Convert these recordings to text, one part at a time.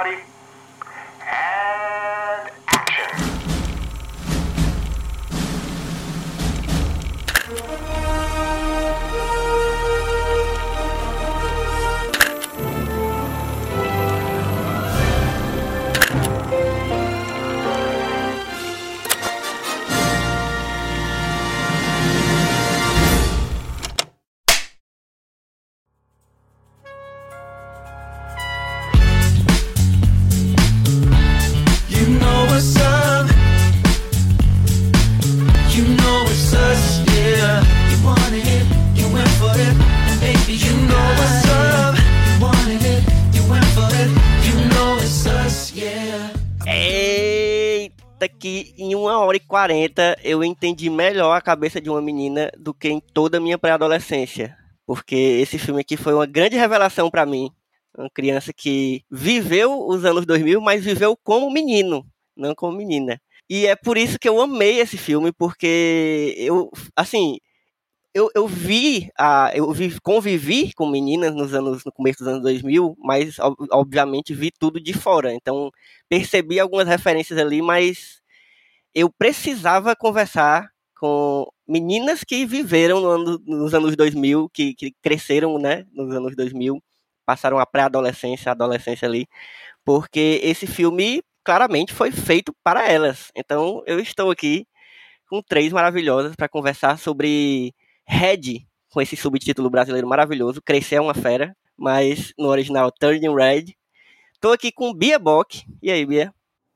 everybody. 40, eu entendi melhor a cabeça de uma menina do que em toda a minha pré-adolescência. Porque esse filme aqui foi uma grande revelação para mim. Uma criança que viveu os anos 2000, mas viveu como menino, não como menina. E é por isso que eu amei esse filme, porque eu, assim, eu, eu vi, a, eu vi, convivi com meninas nos anos, no começo dos anos 2000, mas obviamente vi tudo de fora. Então percebi algumas referências ali, mas eu precisava conversar com meninas que viveram no ano- nos anos 2000, que, que cresceram, né, nos anos 2000, passaram a pré-adolescência, a adolescência ali, porque esse filme claramente foi feito para elas. Então eu estou aqui com três maravilhosas para conversar sobre Red, com esse subtítulo brasileiro maravilhoso, Crescer é uma Fera, mas no original Turning Red. Tô aqui com Bia Bock. E aí, Bia?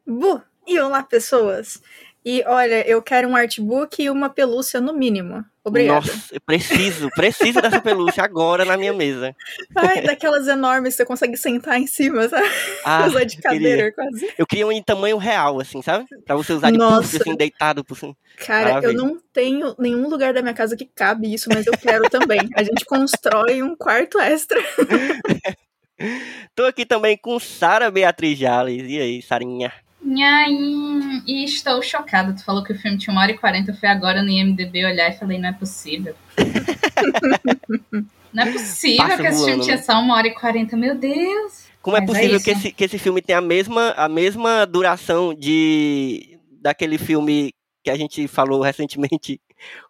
Bu! E olá, pessoas! E olha, eu quero um artbook e uma pelúcia no mínimo. Obrigada. Nossa, eu preciso, preciso dessa pelúcia agora na minha mesa. Ai, daquelas enormes que você consegue sentar em cima, sabe? Ah, Usar de eu queria. cadeira quase. Eu queria um em tamanho real, assim, sabe? Pra você usar de Nossa. puff, assim, deitado por cima. Cara, eu Maravilha. não tenho nenhum lugar da minha casa que cabe isso, mas eu quero também. A gente constrói um quarto extra. Tô aqui também com Sara Beatriz Jales. E aí, Sarinha? Nhaim, e estou chocada. Tu falou que o filme tinha uma hora e quarenta. Eu fui agora no IMDB olhar e falei, não é possível. não é possível Passa que esse filme tinha né? só uma hora e quarenta. Meu Deus! Como é Mas é possível isso. que, esse, que esse filme tenha a mesma, a mesma duração de daquele filme que a gente falou recentemente?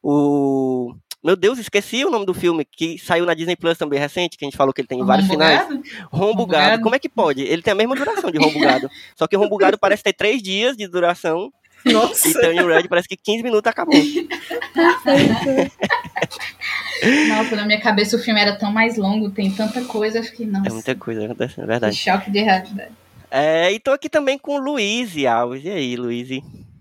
O. Meu Deus, esqueci o nome do filme, que saiu na Disney Plus também recente, que a gente falou que ele tem vários finais. Rombugado? Rombo Gado. Rombugado? Como é que pode? Ele tem a mesma duração de Rombo Gado. Só que Rombo Gado parece ter três dias de duração e Nossa! Turning Red parece que 15 minutos acabou. Nossa, na minha cabeça o filme era tão mais longo, tem tanta coisa. Eu fiquei, nossa, É muita coisa acontecendo, é que verdade. choque de realidade. É, e tô aqui também com o Luiz Alves. E aí, Luiz?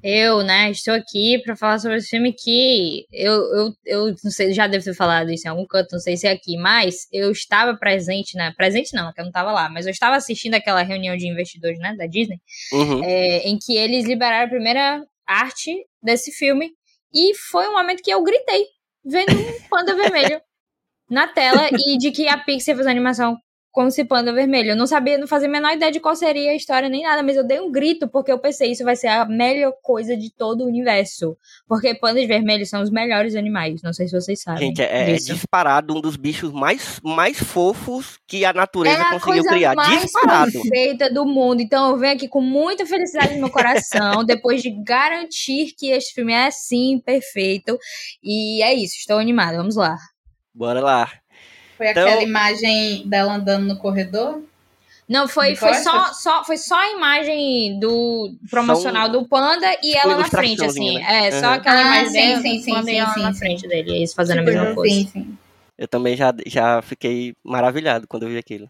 Eu, né, estou aqui pra falar sobre esse filme que eu, eu, eu não sei, já devo ter falado isso em algum canto, não sei se é aqui, mas eu estava presente, né? Presente não, que eu não estava lá, mas eu estava assistindo aquela reunião de investidores, né, da Disney, Uhum. é, em que eles liberaram a primeira arte desse filme e foi um momento que eu gritei, vendo um panda vermelho na tela e de que a Pixar fez a animação com esse panda vermelho. Eu não sabia, não fazia a menor ideia de qual seria a história nem nada, mas eu dei um grito porque eu pensei isso vai ser a melhor coisa de todo o universo. Porque pandas vermelhos são os melhores animais. Não sei se vocês sabem. Gente, é, é disparado um dos bichos mais, mais fofos que a natureza É a conseguiu coisa criar. mais Disparado. perfeita do mundo. Então eu venho aqui com muita felicidade no meu coração, depois de garantir que este filme é sim perfeito. E é isso, estou animada. Vamos lá. Bora lá. Foi Então- aquela imagem dela andando no corredor? Não, foi, foi, só, só, foi só a imagem do promocional Só do panda e tipo ela na frente, assim. né? É, só Uhum. aquela Ah, imagem sim, sim, do sim, panda e sim, ela sim, na sim. frente dele. Eles fazendo a mesma coisa. Sim, sim. Eu também já, já fiquei maravilhado quando eu vi aquilo.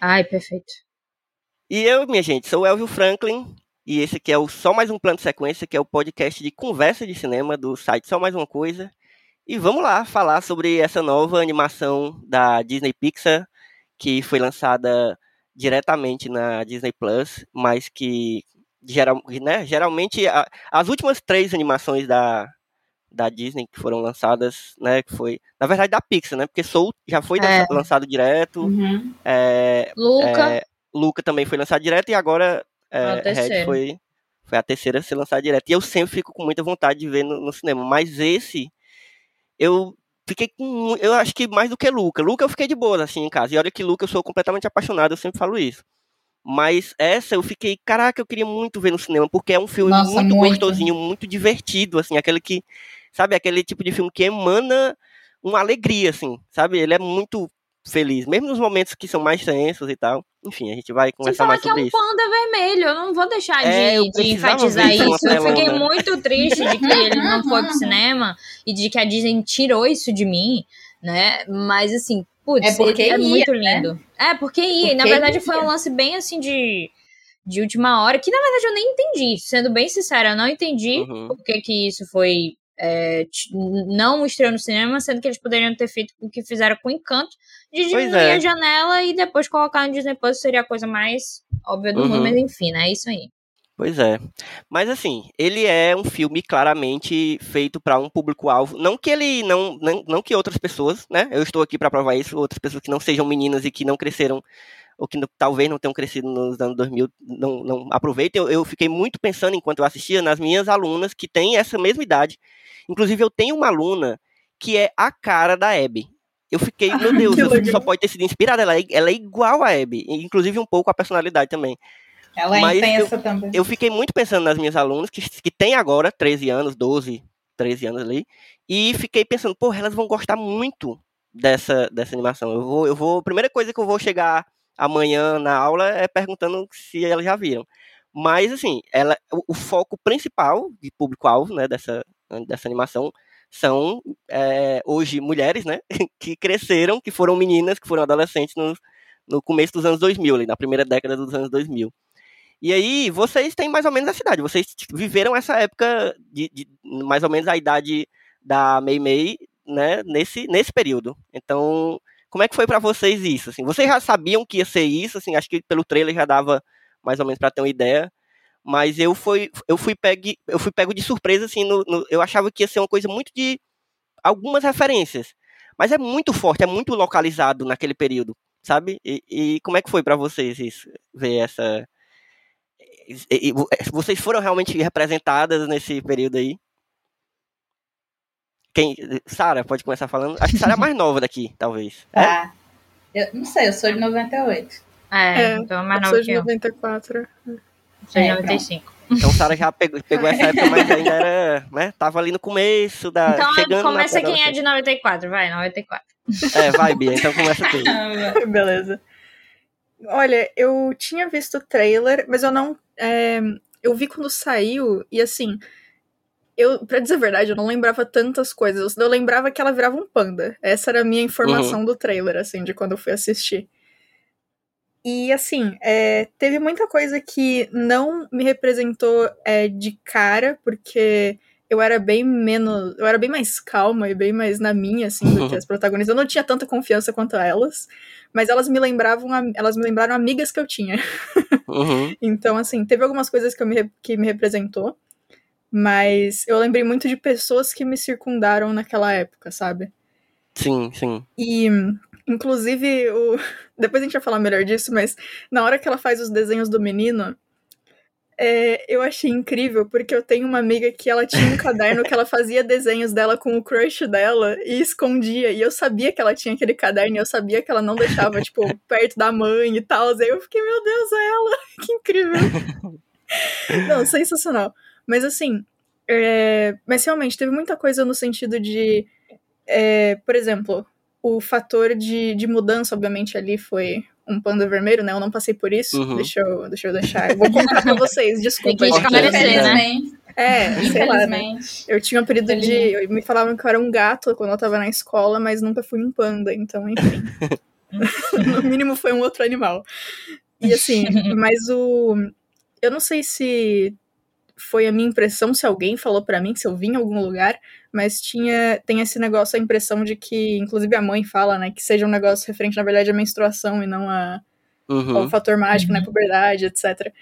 Ai, perfeito. E eu, minha gente, sou o Elvio Franklin. E esse aqui é o Só Mais Um Plano de Sequência, que é o podcast de conversa de cinema do site Só Mais Uma Coisa. E vamos lá falar sobre essa nova animação da Disney Pixar, que foi lançada diretamente na Disney Plus, mas que geral, né, geralmente a- as últimas três animações da, da Disney que foram lançadas, né, que foi, na verdade da Pixar, né, porque Soul já foi É. lança- lançado direto, Uhum. é, Luca. é, Luca também foi lançado direto e agora é, Red terceira. foi, foi a terceira a ser lançada direto. E eu sempre fico com muita vontade de ver no, no cinema. Mas esse, eu fiquei com. Eu acho que mais do que Luca. Luca eu fiquei de boa assim em casa. E olha que Luca eu sou completamente apaixonado, eu sempre falo isso. Mas essa eu fiquei, caraca, eu queria muito ver no cinema, porque é um filme Nossa, muito, muito. gostosinho, muito divertido, assim, aquele que, sabe, aquele tipo de filme que emana uma alegria, assim, sabe? Ele é muito feliz, mesmo nos momentos que são mais tensos e tal. Enfim, a gente vai conversar mais que é sobre um isso. panda vermelho, eu não vou deixar de, É, de precisava enfatizar ver isso isso. Eu fiquei muito triste de que ele não foi pro cinema e de que a Disney tirou isso de mim, né? Mas assim, putz, É porque ele é ia, muito né? lindo. É, porque ia. E, na Porque verdade ia. foi um lance bem assim de, de última hora, que na verdade eu nem entendi. Sendo bem sincera, eu não entendi Uhum. por que, que isso foi. É, não estreou no cinema, sendo que eles poderiam ter feito o que fizeram com Encanto, de diminuir é. a janela e depois colocar no Disney Plus seria a coisa mais óbvia do Uhum. mundo, mas enfim, né? É isso aí. Pois é. Mas assim, ele é um filme claramente feito para um público-alvo. Não que ele não, não. Não que outras pessoas, né? Eu estou aqui para provar isso, outras pessoas que não sejam meninas e que não cresceram, ou que talvez não tenham crescido nos anos 2000, não, não aproveitem. Eu, eu fiquei muito pensando enquanto eu assistia nas minhas alunas que têm essa mesma idade. Inclusive, eu tenho uma aluna que é a cara da Abby. Eu fiquei, meu Deus, eu só pode ter sido inspirada. Ela é, ela é igual a Abby, inclusive um pouco a personalidade também. Ela é Mas intensa também. Eu fiquei muito pensando nas minhas alunas, que, que têm agora 13 anos, 12, 13 anos ali, e fiquei pensando, porra, elas vão gostar muito dessa, dessa animação. Eu vou, eu vou, a primeira coisa que eu vou chegar amanhã na aula é perguntando se elas já viram. Mas, assim, ela, o, o foco principal de público-alvo, né, dessa, dessa animação são, é, hoje, mulheres, né, que cresceram, que foram meninas, que foram adolescentes no, no começo dos anos 2000, ali, na primeira década dos anos 2000. E aí, vocês têm mais ou menos essa idade. Vocês tipo, viveram essa época de, de mais ou menos a idade da Mei Mei, né? Nesse, nesse período. Então, como é que foi pra vocês isso? Assim, vocês já sabiam que ia ser isso? Assim, acho que pelo trailer já dava mais ou menos pra ter uma ideia. Mas eu fui, eu fui pego, eu fui pego de surpresa, assim. No, no- eu achava que ia ser uma coisa muito de algumas referências. Mas é muito forte, é muito localizado naquele período, sabe? E, e como é que foi pra vocês isso? Ver essa e- e vo- vocês foram realmente representadas nesse período aí? Quem? Sara, pode começar falando? Acho que Sara é a mais nova daqui, talvez. É? Tá. Eu não sei, eu sou de 98. É, É, então é mais eu nova sou que de eu. 94. Sou de É, 95. Então Sara já pegou, pegou essa época, mas ainda era, né? Tava ali no começo da. Então começa quem é de 94, vai, 94. É, vai, Bia, então começa tu. Beleza. Olha, eu tinha visto o trailer, mas eu não. é, eu vi quando saiu, e assim. Eu, pra dizer a verdade, eu não lembrava tantas coisas. Eu lembrava que ela virava um panda. Essa era a minha informação do trailer, assim, de quando eu fui assistir. E assim, é, teve muita coisa que não me representou é, de cara, porque eu era bem menos. Eu era bem mais calma e bem mais na minha, assim, do que as protagonistas. Eu não tinha tanta confiança quanto elas, mas elas me lembravam, am- elas me lembraram amigas que eu tinha. Uhum, Então, assim, teve algumas coisas que, eu me, que me representou, mas eu lembrei muito de pessoas que me circundaram naquela época, sabe? sim, sim. E, inclusive, o... depois a gente vai falar melhor disso, mas na hora que ela faz os desenhos do menino, é, eu achei incrível, porque eu tenho uma amiga que ela tinha um caderno que ela fazia desenhos dela com o crush dela e escondia. E eu sabia que ela tinha aquele caderno e eu sabia que ela não deixava, tipo, perto da mãe e tal. Aí eu fiquei, meu Deus, é ela! Que incrível! não, sensacional. Mas assim, é, mas realmente teve muita coisa no sentido de. é, por exemplo, o fator de, de mudança, obviamente, ali foi um panda vermelho, né? Eu não passei por isso. Uhum. Deixa, eu, deixa eu deixar. Eu vou contar pra vocês, desculpa. Tem que esclarecer, né? É, sei lá, né? Eu tinha um apelido de. Me falavam que eu era um gato quando eu tava na escola, mas nunca fui um panda, então, enfim. no mínimo foi um outro animal. E assim, mas o. Eu não sei se foi a minha impressão, se alguém falou pra mim, se eu vi em algum lugar, mas tinha. Tem esse negócio, a impressão de que, inclusive a mãe fala, né, que seja um negócio referente, na verdade, à menstruação e não a, ao Uhum. fator mágico, né, Uhum. puberdade, etc.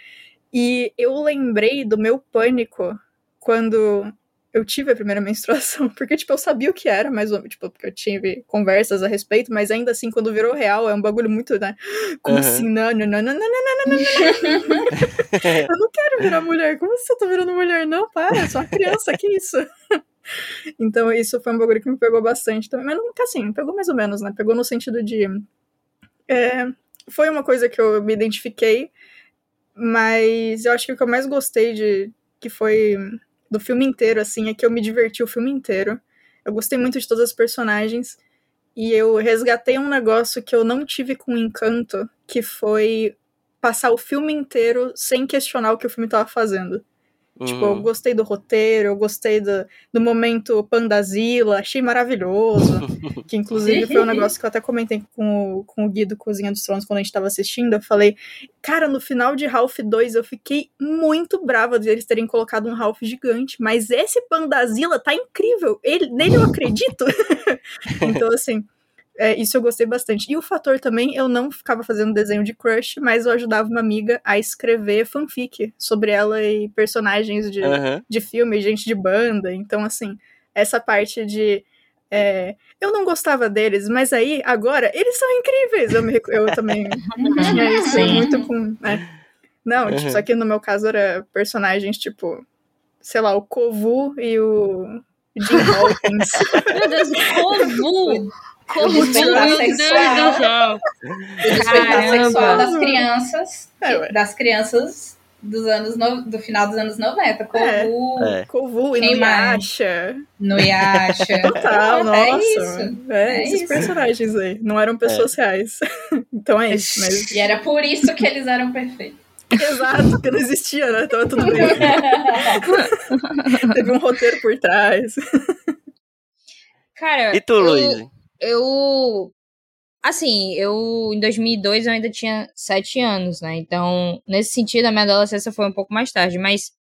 E eu lembrei do meu pânico quando eu tive a primeira menstruação, porque, tipo, eu sabia o que era, mas, tipo, porque eu tive conversas a respeito, mas ainda assim, quando virou real, é um bagulho muito, né, como Aham. assim, não, não, não, não, não, não, não, não, não, eu não quero virar mulher, como assim eu tô virando mulher? Não, para, eu sou uma criança, que isso? Então, isso foi um bagulho que me pegou bastante também, mas nunca assim, pegou mais ou menos, né, pegou no sentido de... é, foi uma coisa que eu me identifiquei, mas eu acho que o que eu mais gostei de que foi do filme inteiro, assim, é que eu me diverti o filme inteiro. Eu gostei muito de todas as personagens. E eu resgatei um negócio que eu não tive com encanto, que foi passar o filme inteiro sem questionar o que o filme estava fazendo. Tipo, eu Uhum. gostei do roteiro, eu gostei do, do momento Pandazila, achei maravilhoso. que inclusive foi um negócio que eu até comentei com o, com o Guido Cozinha dos Tronos quando a gente tava assistindo. Eu falei, cara, no final de Ralph 2 eu fiquei muito brava de eles terem colocado um Ralph gigante, mas esse Pandazila tá incrível. Ele, nele eu acredito. então, assim. É, isso eu gostei bastante. E o fator também, eu não ficava fazendo desenho de crush, mas eu ajudava uma amiga a escrever fanfic sobre ela e personagens de, Aham. de filme, gente de banda. Então, assim, essa parte de. é, eu não gostava deles, mas aí, agora, eles são incríveis. Eu, me eu também tinha isso muito com. né? Não, tipo, Uhum. só que no meu caso era personagens tipo, sei lá, o Kovu e o Jim Hawkins. Meu Deus, Kovu! Kovu, despertar Deus sexual. despertar Caramba. sexual das crianças, É, das crianças dos anos no- do final dos anos 90. Kovu, É. Kovu, Quem mais? Inuyasha. no Yasha. Total, É nossa. isso. É, É esses isso. personagens aí. Não eram pessoas reais. então é isso, mas. E era por isso que eles eram perfeitos. Exato, porque não existia, né? Tava tudo bem. Teve um roteiro por trás. Cara, E tu, eu, Luiz? Eu. Assim, eu em 2002 eu ainda tinha sete anos, né? Então, nesse sentido, a minha adolescência foi um pouco mais tarde. Mas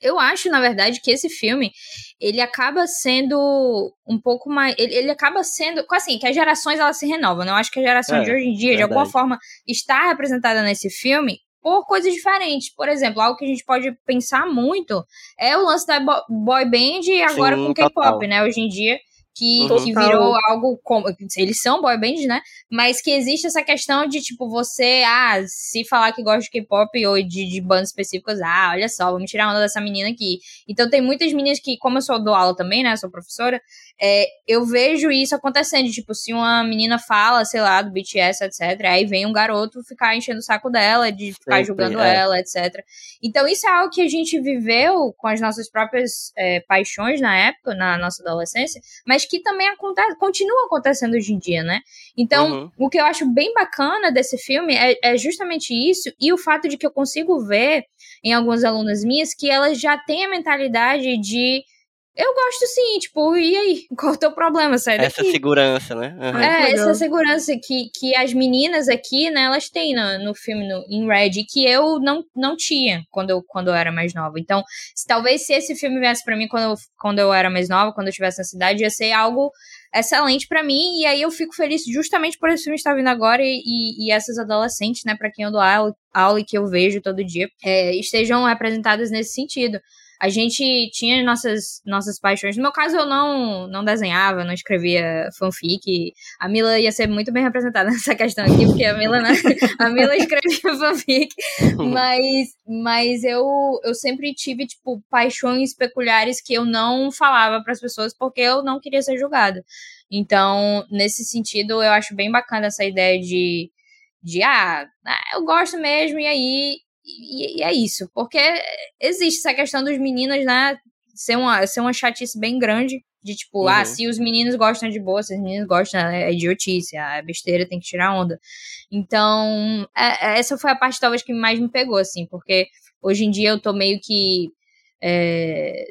eu acho, na verdade, que esse filme ele acaba sendo um pouco mais. Ele, ele acaba sendo. Assim, que as gerações elas se renovam, né? Eu acho que a geração É, de hoje em dia, de alguma verdade. forma, está representada nesse filme por coisas diferentes. Por exemplo, algo que a gente pode pensar muito é o lance da bo- boy band e agora Sim, com K-pop, né? Hoje em dia. Que, Uhum. que virou algo como. Eles são boy bands, né? Mas que existe essa questão de, tipo, você, ah, se falar que gosta de K-pop ou de, de bandas específicas, ah, olha só, vamos tirar a onda dessa menina aqui. Então tem muitas meninas que, como eu sou do aula também, né? Sou professora, é, eu vejo isso acontecendo. Tipo, se uma menina fala, sei lá, do BTS, etc., aí vem um garoto ficar enchendo o saco dela, de ficar Sempre, julgando é. ela, etc. Então, isso é algo que a gente viveu com as nossas próprias é, paixões na época, na nossa adolescência, mas que também acontece, continua acontecendo hoje em dia, né? Então, Uhum. o que eu acho bem bacana desse filme é, é justamente isso, e o fato de que eu consigo ver em algumas alunas minhas que elas já têm a mentalidade de eu gosto sim, tipo, e aí? Qual é o teu problema? Sai Essa daqui. segurança, né? Que É, legal. essa segurança que, que as meninas aqui, né, elas têm no, no filme, no, em Red, que eu não, não tinha quando eu, quando eu era mais nova. Então, se, talvez se esse filme viesse pra mim quando eu, quando eu era mais nova, quando eu estivesse na cidade, ia ser algo excelente pra mim, e aí eu fico feliz justamente por esse filme estar vindo agora e, e, e essas adolescentes, né, pra quem eu dou aula, aula e que eu vejo todo dia, é, estejam representadas nesse sentido. A gente tinha nossas, nossas paixões. No meu caso, eu não, não desenhava, não escrevia fanfic. A Mila ia ser muito bem representada nessa questão aqui, porque a Mila, a Mila escrevia fanfic. Mas, mas eu, eu sempre tive, tipo, paixões peculiares que eu não falava para as pessoas porque eu não queria ser julgada. Então, nesse sentido, eu acho bem bacana essa ideia de, de ah, eu gosto mesmo, e aí. E, e é isso. Porque existe essa questão dos meninos, né? Ser uma, ser uma chatice bem grande. De tipo, Uhum. ah, se os meninos gostam de boa, se os meninos gostam, é idiotice, é besteira, tem que tirar onda. Então, é- essa foi a parte talvez que mais me pegou, assim, porque hoje em dia eu tô meio que é,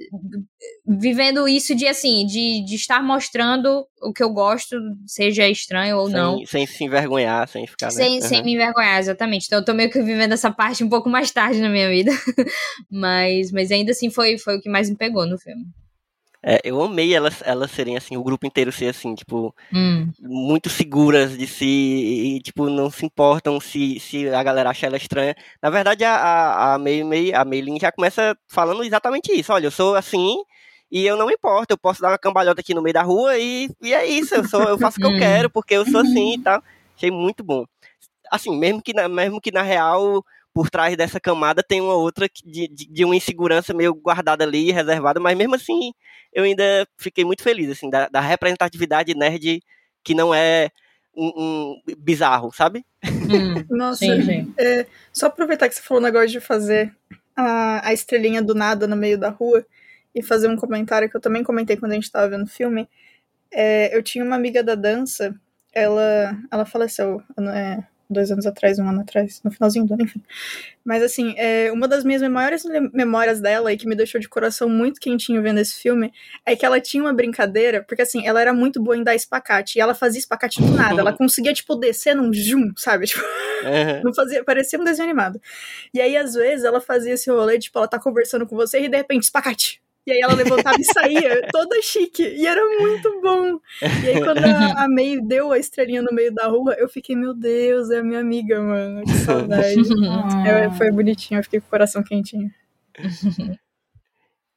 vivendo isso de assim, de, de estar mostrando o que eu gosto, seja estranho ou sem, não. sem se envergonhar, sem ficar. né? Sem, sem Aham. me envergonhar, exatamente. Então eu tô meio que vivendo essa parte um pouco mais tarde na minha vida. mas, mas ainda assim foi, foi o que mais me pegou no filme. É, eu amei elas, elas serem assim, o grupo inteiro ser assim, tipo, Hum, muito seguras de si e, tipo, não se importam se, se a galera acha ela estranha. Na verdade, a, a, a, Mei, Mei, a Meilin já começa falando exatamente isso. Olha, eu sou assim e eu não me importo. Eu posso dar uma cambalhota aqui no meio da rua e, e é isso. Eu, sou, eu faço o que eu Hum. quero porque eu sou assim e tal. Achei muito bom. Assim, mesmo que na, mesmo que na real, por trás dessa camada tem uma outra de, de, de uma insegurança meio guardada ali, reservada, mas mesmo assim, eu ainda fiquei muito feliz, assim, da, da representatividade nerd que não é um, um bizarro, sabe? Hum, Nossa, sim, sim. é, só aproveitar que você falou o negócio de fazer a, a estrelinha do nada no meio da rua e fazer um comentário que eu também comentei quando a gente tava vendo o filme. É, eu tinha uma amiga da dança, ela, ela faleceu é, dois anos atrás, um ano atrás, no finalzinho do ano, enfim. Mas assim, é, uma das minhas maiores memórias dela e que me deixou de coração muito quentinho vendo esse filme é que ela tinha uma brincadeira, porque assim, ela era muito boa em dar espacate, e ela fazia espacate do nada, ela conseguia, tipo, descer num zoom, sabe? Tipo, Aham. não fazia, parecia um desenho animado. E aí, às vezes, ela fazia esse rolê, tipo, ela tá conversando com você e de repente, espacate. E aí ela levantava e saía, toda chique. E era muito bom. E aí, quando a, a May deu a estrelinha no meio da rua, eu fiquei, meu Deus, é a minha amiga, mano. Que saudade. É, foi bonitinho, eu fiquei com o coração quentinho.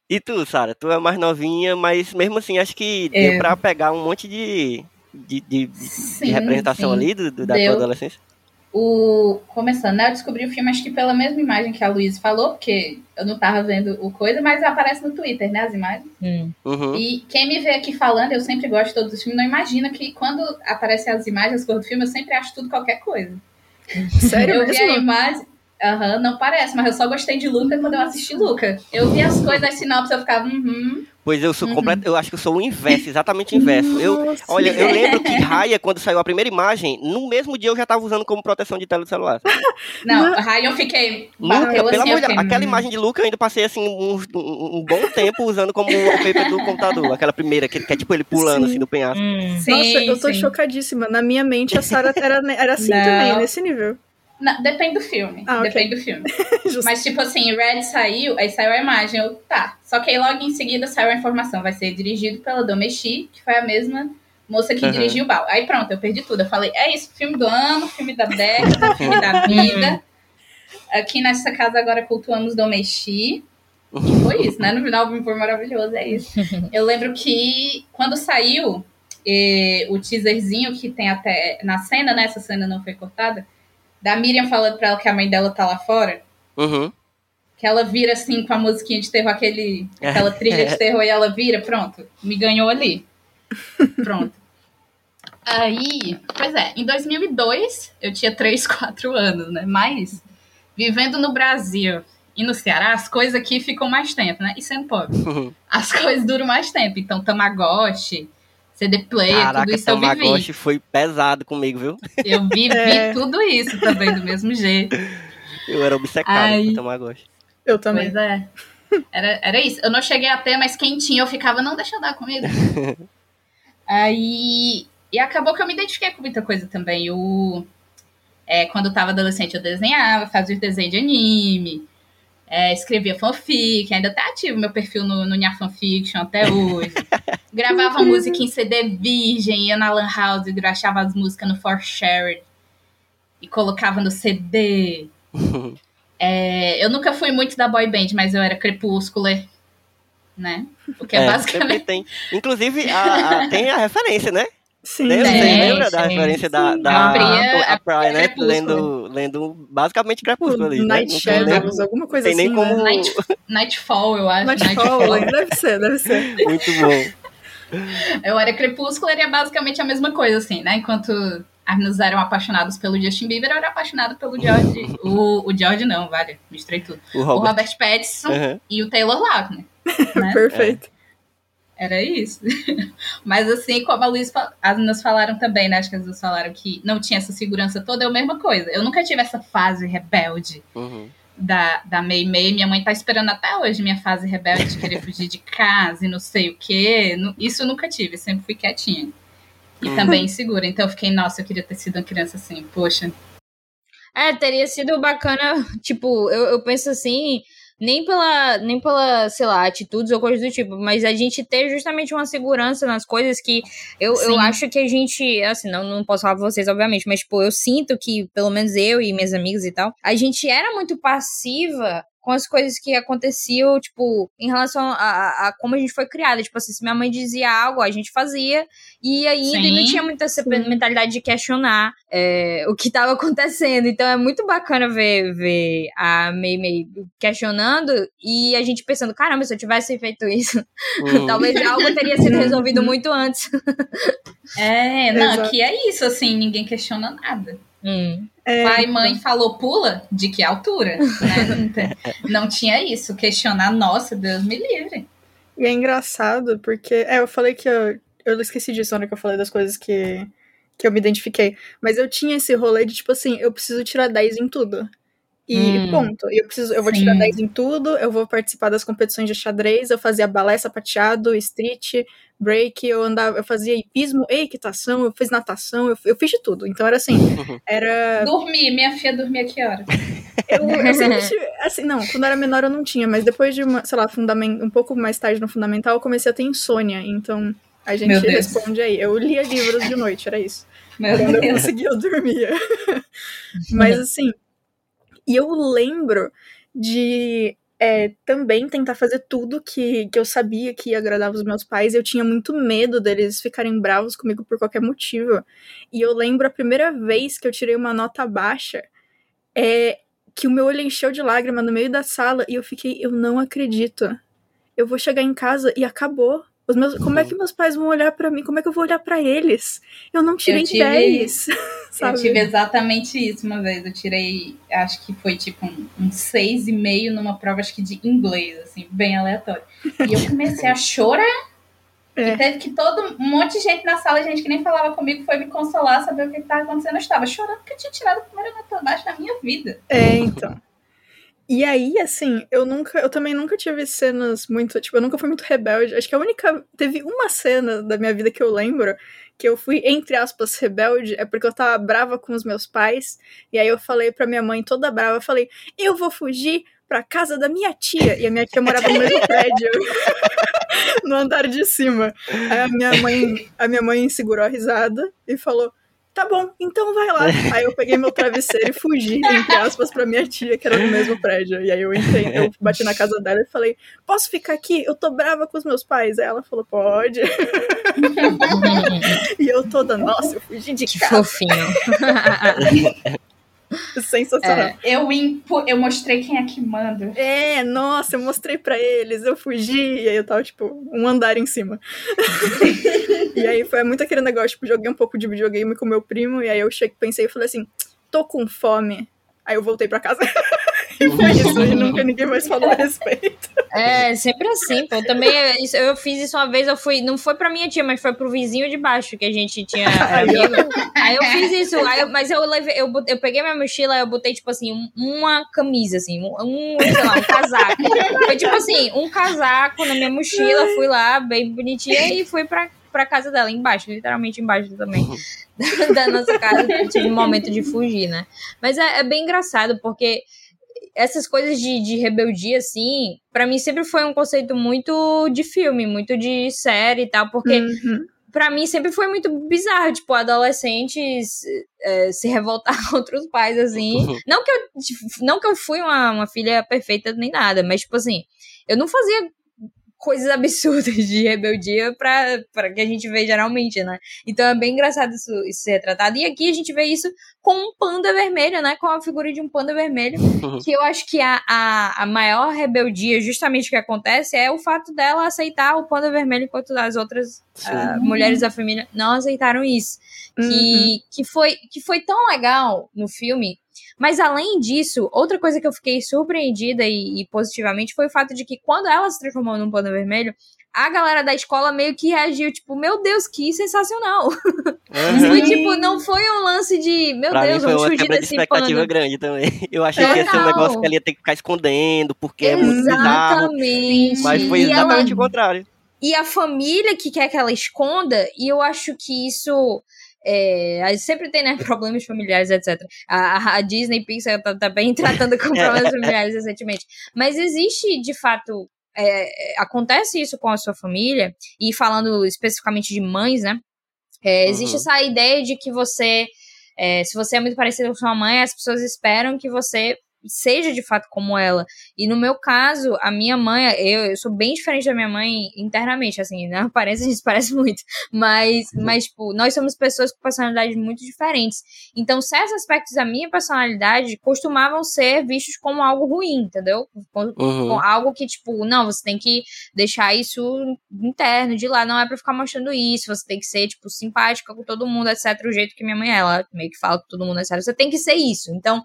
E tu, Sara? Tu é mais novinha, mas mesmo assim, acho que É. deu pra pegar um monte de, de, de, de Sim, representação sim. ali do, do- da Deu. tua adolescência. O, começando, né? Eu descobri o filme acho que pela mesma imagem que a Luísa falou, porque eu não tava vendo o coisa, mas aparece no Twitter, né? As imagens. Hum. Uhum. E quem me vê aqui falando, eu sempre gosto de todos os filmes, não imagina que quando aparecem as imagens, as cores do filme, eu sempre acho tudo qualquer coisa. Sério eu vi a mesmo? imagem. Aham, não parece, mas eu só gostei de Luca quando eu assisti Luca. Eu vi as coisas, as sinopses, eu ficava, uhum. Pois eu sou Uhum. completo, eu acho que eu sou o inverso, exatamente o inverso. Eu, olha, eu lembro que Raya, quando saiu a primeira imagem, no mesmo dia eu já tava usando como proteção de tela do celular. Não, aí eu fiquei. Luca, bateu pelo assim, amor de fiquei, Deus, aquela imagem de Luca eu ainda passei assim um, um- bom tempo usando como wallpaper do computador. Aquela primeira, que, que é tipo ele pulando Sim. assim do penhasco. Hum. Sim, Nossa, eu tô sim. chocadíssima. Na minha mente, a Sarah era, era assim Não. também, nesse nível. Não, depende do filme. Ah, ok. Depende do filme. Mas, tipo assim, Red saiu, aí saiu a imagem, eu, tá. Só que aí logo em seguida saiu a informação, vai ser dirigido pela Domeshi, que foi a mesma moça que Aham. dirigiu o Bal. Aí pronto, eu perdi tudo. Eu falei, é isso, filme do ano, filme da década, filme da vida. Aqui nessa casa agora cultuamos Domeshi. E foi isso, né? No final o filme foi maravilhoso, é isso. Eu lembro que quando saiu eh, o teaserzinho que tem até na cena, né? Essa cena não foi cortada. Da Miriam falando pra ela que a mãe dela tá lá fora. Uhum. Que ela vira assim com a musiquinha de terror, aquele, aquela trilha de terror e ela vira, pronto, me ganhou ali. Pronto. Aí, pois é, em 2002 eu tinha 3, 4 anos, né? Mas vivendo no Brasil e no Ceará, as coisas aqui ficam mais tempo, né? E sendo pobre, Uhum. as coisas duram mais tempo. Então, Tamagotchi, CD Player, tudo Caraca, isso eu vivi. Tamagotchi foi pesado comigo, viu? Eu vivi É. tudo isso também, do mesmo jeito. Eu era obcecado Ai. com Tamagotchi. Eu também. Pois é. Era, era isso. Eu não cheguei a ter, mas quem tinha, eu ficava, não, deixa eu dar comigo. Aí. E acabou que eu me identifiquei com muita coisa também. Eu, é, quando eu tava adolescente, eu desenhava, fazia os desenhos de anime, é, escrevia fanfic, ainda tá ativo meu perfil no, no Nha Fanfiction até hoje. Gravava música em CD virgem, ia na Lan House, achava as músicas no For Shared e colocava no CD. É, eu nunca fui muito da boy band, mas eu era crepúscular, né? O que é, sempre basicamente. tem. Inclusive, a- a- tem a referência, né? Sim. Né? Você Tem, lembra da sim, referência da, sim. da A Priya- a Priya, né? Crepúsculo. Lendo, lendo basicamente Crepúsculo ali. né? Night nem- Shadows, alguma coisa tem nem assim. como- Né? Night, Nightfall, eu acho. Nightfall, deve ser, deve ser. Muito bom. Eu era crepúsculo, era basicamente a mesma coisa, assim, né? Enquanto as meninas eram apaixonadas pelo Justin Bieber, eu era apaixonada pelo George. o, o George não, vale, misturei tudo. O O Robert. Robert Pattinson Aham. e o Taylor Lautner. Né? Perfeito. Era isso. Mas assim, como a Luiz, as meninas falaram também, né? Acho que as duas falaram que não tinha essa segurança toda, é a mesma coisa. Eu nunca tive essa fase rebelde Uhum. Da, da Mei Mei. Minha mãe tá esperando até hoje minha fase rebelde de querer fugir de casa e não sei o quê. Nu- Isso eu nunca tive, sempre fui quietinha. E Uhum. também insegura. Então eu fiquei, nossa, eu queria ter sido uma criança assim, poxa. É, teria sido bacana, tipo, eu, eu penso assim, nem pela, nem pela, sei lá, atitudes ou coisas do tipo, mas a gente ter justamente uma segurança nas coisas que eu, eu acho que a gente, assim, não, não posso falar pra vocês, obviamente, mas, tipo, eu sinto que, pelo menos eu e minhas amigas e tal, a gente era muito passiva com as coisas que aconteciam, tipo, em relação a, a, a como a gente foi criada. Tipo assim, se minha mãe dizia algo, a gente fazia, e ainda Sim. não tinha muita essa Sim. mentalidade de questionar é, o que estava acontecendo. Então é muito bacana ver, ver a Mei Mei questionando e a gente pensando, caramba, se eu tivesse feito isso, Uhum. talvez algo teria sido resolvido muito antes. É, não, Exato. que é isso, assim, ninguém questiona nada. Hum. É, Pai e mãe falou pula, de que altura? Né? Não, tem- não tinha isso. Questionar, nossa, Deus me livre. E é engraçado, porque. É, eu falei que eu. Eu esqueci disso na hora que eu falei das coisas que, que eu me identifiquei. Mas eu tinha esse rolê de, tipo assim, eu preciso tirar 10 em tudo. E Hum. ponto. E eu preciso, eu vou Sim. tirar 10 em tudo, eu vou participar das competições de xadrez, eu fazia balé sapateado, street, break, eu andava, eu fazia hipismo, equitação, eu fiz natação, eu, eu fiz de tudo. Então era assim, era. Dormir, minha filha dormia que hora? Eu, eu sempre tive, assim, não, quando eu era menor eu não tinha, mas depois de uma, sei lá, um pouco mais tarde no fundamental, eu comecei a ter insônia, então a gente responde aí. Eu lia livros de noite, era isso. Meu Quando eu conseguia, eu dormia. mas assim, e eu lembro de é, também tentar fazer tudo que, que eu sabia que ia agradar os meus pais. Eu tinha muito medo deles ficarem bravos comigo por qualquer motivo. E eu lembro a primeira vez que eu tirei uma nota baixa, é que o meu olho encheu de lágrima no meio da sala e eu fiquei, eu não acredito. Eu vou chegar em casa e acabou. Os meus, como é que meus pais vão olhar pra mim? Como é que eu vou olhar pra eles? Eu não tirei tive- 10. Eu tive exatamente isso uma vez. Eu tirei, acho que foi tipo um, um seis e meio numa prova, acho que de inglês, assim, bem aleatório. E eu comecei a chorar. É. E teve que todo um monte de gente na sala, gente que nem falava comigo, foi me consolar, saber o que estava acontecendo. Eu estava chorando porque eu tinha tirado a primeira nota baixa na minha vida. É, então. E aí, assim, eu nunca, eu também nunca tive cenas muito, tipo, eu nunca fui muito rebelde. Acho que a única, teve uma cena da minha vida que eu lembro que eu fui entre aspas rebelde, é porque eu tava brava com os meus pais, e aí eu falei pra minha mãe toda brava, eu falei: "Eu vou fugir pra casa da minha tia". E a minha tia morava no mesmo prédio. no andar de cima. Aí a minha mãe, a minha mãe segurou a risada e falou: Tá bom, então vai lá. Aí eu peguei meu travesseiro e fugi, entre aspas, pra minha tia, que era no mesmo prédio. E aí eu entrei, eu bati na casa dela e falei: Posso ficar aqui? Eu tô brava com os meus pais. Aí ela falou: Pode. E eu toda, nossa, eu fugi de que casa. fofinho. Sensacional. Eu, impo, eu mostrei quem é que manda. É, nossa, eu mostrei pra eles, eu fugi, e aí eu tava, tipo, um andar em cima. e aí foi muito aquele negócio, tipo, joguei um pouco de videogame com meu primo, e aí eu cheguei, pensei e falei assim, tô com fome. Aí eu voltei pra casa. foi isso, e nunca ninguém mais falou a respeito. É, sempre assim, pô. Também é eu fiz isso uma vez, eu fui. Não foi pra minha tia, mas foi pro vizinho de baixo que a gente tinha. amigo. Aí eu fiz isso, eu- mas eu levei, eu, eu peguei minha mochila, eu botei, tipo assim, um- uma camisa, assim, um, um, sei lá, um casaco. Foi tipo assim, um casaco na minha mochila, fui lá, bem bonitinha, e fui pra, pra casa dela, embaixo, literalmente embaixo também. da nossa casa, tive um momento de fugir, né? Mas é, é bem engraçado, porque essas coisas de, de rebeldia, assim, pra mim sempre foi um conceito muito de filme, muito de série e tal, porque Uhum. pra mim sempre foi muito bizarro, tipo, adolescentes é, se revoltar contra os pais, assim. Não que eu, não que eu fui uma, uma filha perfeita nem nada, mas, tipo assim, eu não fazia coisas absurdas de rebeldia pra, pra que a gente vê geralmente, né? Então é bem engraçado isso, isso ser retratado. E aqui a gente vê isso com um panda vermelho, né? Com a figura de um panda vermelho. que eu acho que a, a, a maior rebeldia, justamente que acontece, é o fato dela aceitar o panda vermelho enquanto as outras ah, mulheres da família não aceitaram isso. Uhum. Que, que, foi, que foi tão legal no filme. Mas além disso, outra coisa que eu fiquei surpreendida e, e positivamente foi o fato de que quando ela se transformou num panda vermelho, a galera da escola meio que reagiu, tipo, meu Deus, que sensacional. Foi, Uhum. tipo, não foi um lance de, meu Pra mim Deus, foi vamos uma fugir quebra de desse expectativa panda. grande também. Eu achei que ia ser um Total. negócio que ela ia ter que ficar escondendo, porque é muito bizarro. Exatamente. Mas foi E ela- exatamente o contrário. e a família que quer que ela esconda, e eu acho que isso. É, a gente sempre tem, né, problemas familiares, etc. A, a Disney Pixar tá, tá bem tratando com problemas familiares recentemente. Mas existe, de fato, é, é, acontece isso com a sua família, e falando especificamente de mães, né? é, existe Uhum. essa ideia de que você, é, se você é muito parecido com sua mãe, as pessoas esperam que você seja de fato como ela. E no meu caso, a minha mãe, eu, eu sou bem diferente da minha mãe internamente, assim, na aparência a gente parece muito, mas, mas tipo, nós somos pessoas com personalidades muito diferentes. Então, certos aspectos da minha personalidade costumavam ser vistos como algo ruim, entendeu? Com, Uhum. com algo que, tipo, não, você tem que deixar isso interno, de lá, não é pra ficar mostrando isso, você tem que ser, tipo, simpática com todo mundo, etc. O jeito que minha mãe é, ela meio que fala com todo mundo, etc. Você tem que ser isso. Então,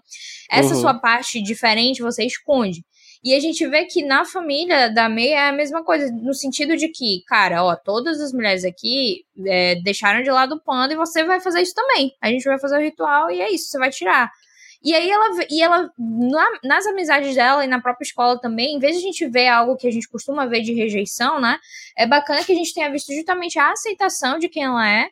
essa Uhum. sua parte diferente você esconde. E a gente vê que na família da May é a mesma coisa, no sentido de que, cara, ó, todas as mulheres aqui é, deixaram de lado o panda e você vai fazer isso também. A gente vai fazer o ritual e é isso, você vai tirar. E aí ela, e ela na- nas amizades dela e na própria escola também, em vez de a gente ver algo que a gente costuma ver de rejeição, né? É bacana que a gente tenha visto justamente a aceitação de quem ela é,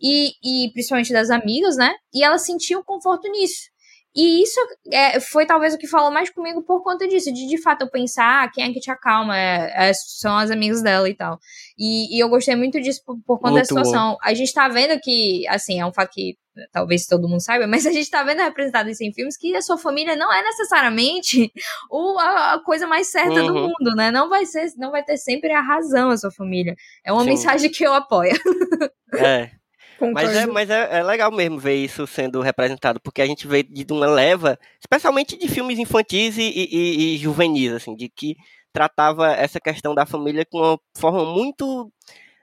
e, e principalmente das amigas, né? E ela sentiu conforto nisso. E isso é, foi talvez o que falou mais comigo por conta disso, de de fato eu pensar ah, quem é que te acalma, é, é, são as amigas dela e tal. E, e eu gostei muito disso por, por conta da bom. situação. A gente tá vendo que, assim, é um fato que talvez todo mundo saiba, mas a gente tá vendo representado isso em filmes que a sua família não é necessariamente o, a, a coisa mais certa do Uhum. mundo, né? Não vai ser, não vai ter sempre a razão a sua família. É uma Sim. mensagem que eu apoio. É. Mas, é, mas é, é legal mesmo ver isso sendo representado, porque a gente vê de uma leva, especialmente de filmes infantis e, e- e- juvenis, assim, de que tratava essa questão da família com uma forma muito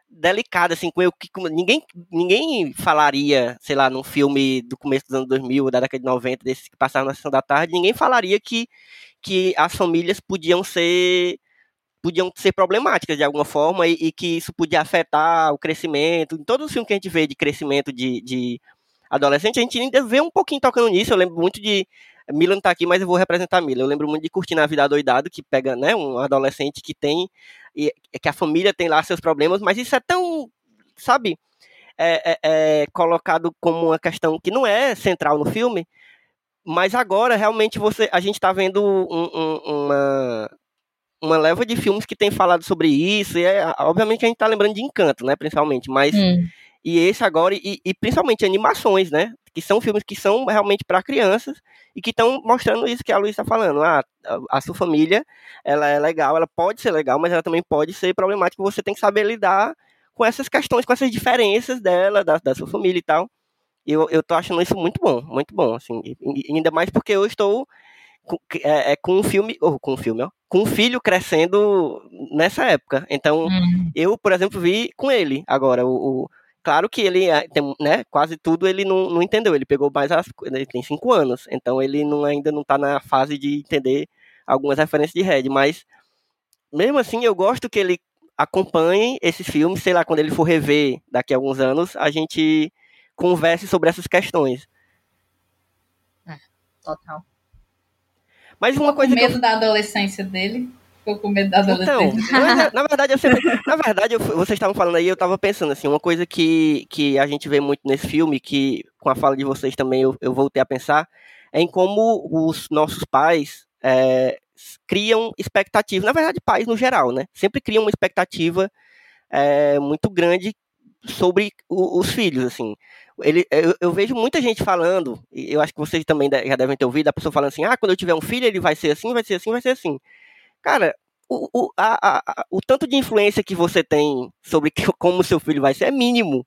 delicada, assim, com eu que ninguém, ninguém falaria, sei lá, num filme do começo dos anos 2000, da década de 90, desses que passaram na sessão da tarde, ninguém falaria que, que as famílias podiam ser podiam ser problemáticas de alguma forma e, e que isso podia afetar o crescimento. Em todos os filmes que a gente vê de crescimento de, de adolescente, a gente ainda vê um pouquinho tocando nisso. Eu lembro muito de. Milan tá aqui, mas eu vou representar Milan. Eu lembro muito de Curtindo a Vida Doidado, que pega né, um adolescente que tem. E, que a família tem lá seus problemas, mas isso é tão. Sabe? É, é- é colocado como uma questão que não é central no filme, mas agora realmente você a gente está vendo um- um- uma, uma leva de filmes que tem falado sobre isso, e é, obviamente a gente tá lembrando de Encanto, né, principalmente, mas Hum. e esse agora e, e principalmente animações, né, que são filmes que são realmente para crianças e que estão mostrando isso que a Luísa está falando, ah, a, a sua família, ela é legal, ela pode ser legal, mas ela também pode ser problemática, você tem que saber lidar com essas questões, com essas diferenças dela, da, da sua família e tal. E eu, eu tô achando isso muito bom, muito bom, assim, e- ainda mais porque eu estou é, é, com um filme, ou com um filme, ó, com um filho crescendo nessa época. Então, Hum. eu, por exemplo, vi com ele agora. O, o- claro que ele, é, tem, né, quase tudo ele não, não entendeu. Ele pegou mais as. Ele tem cinco anos, então ele não, ainda não tá na fase de entender algumas referências de Red. Mas, mesmo assim, eu gosto que ele acompanhe esses filmes. Sei lá, quando ele for rever daqui a alguns anos, a gente converse sobre essas questões. Total. Mas uma Ficou com coisa que eu medo da adolescência dele. Ficou com medo da Então, adolescência dele. na, na verdade, eu sempre, na verdade, eu- vocês estavam falando aí, eu estava pensando assim, uma coisa que, que a gente vê muito nesse filme, que com a fala de vocês também eu, eu voltei a pensar, é em como os nossos pais é, criam expectativas, na verdade, pais no geral, né? Sempre criam uma expectativa é, muito grande sobre o- os filhos, assim. Ele, eu, eu vejo muita gente falando, e eu acho que vocês também já devem ter ouvido, a pessoa falando assim, ah, quando eu tiver um filho, ele vai ser assim, vai ser assim, vai ser assim. Cara, o, o, a, a- o tanto de influência que você tem sobre que- como seu filho vai ser é mínimo.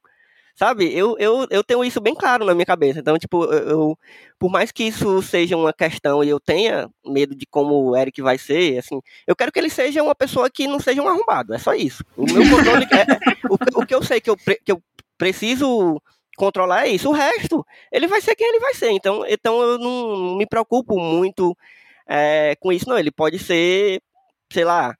Sabe? Eu, eu, eu tenho isso bem claro na minha cabeça. Então, tipo, eu, eu- por mais que isso seja uma questão e eu tenha medo de como o Eric vai ser, assim, eu quero que ele seja uma pessoa que não seja um arrombado. É só isso. O meu controle é, é- o, o que eu sei que eu, que eu preciso controlar é isso. O resto, ele vai ser quem ele vai ser. Então, então eu não, me preocupo muito é, com isso, não. Ele pode ser, sei lá,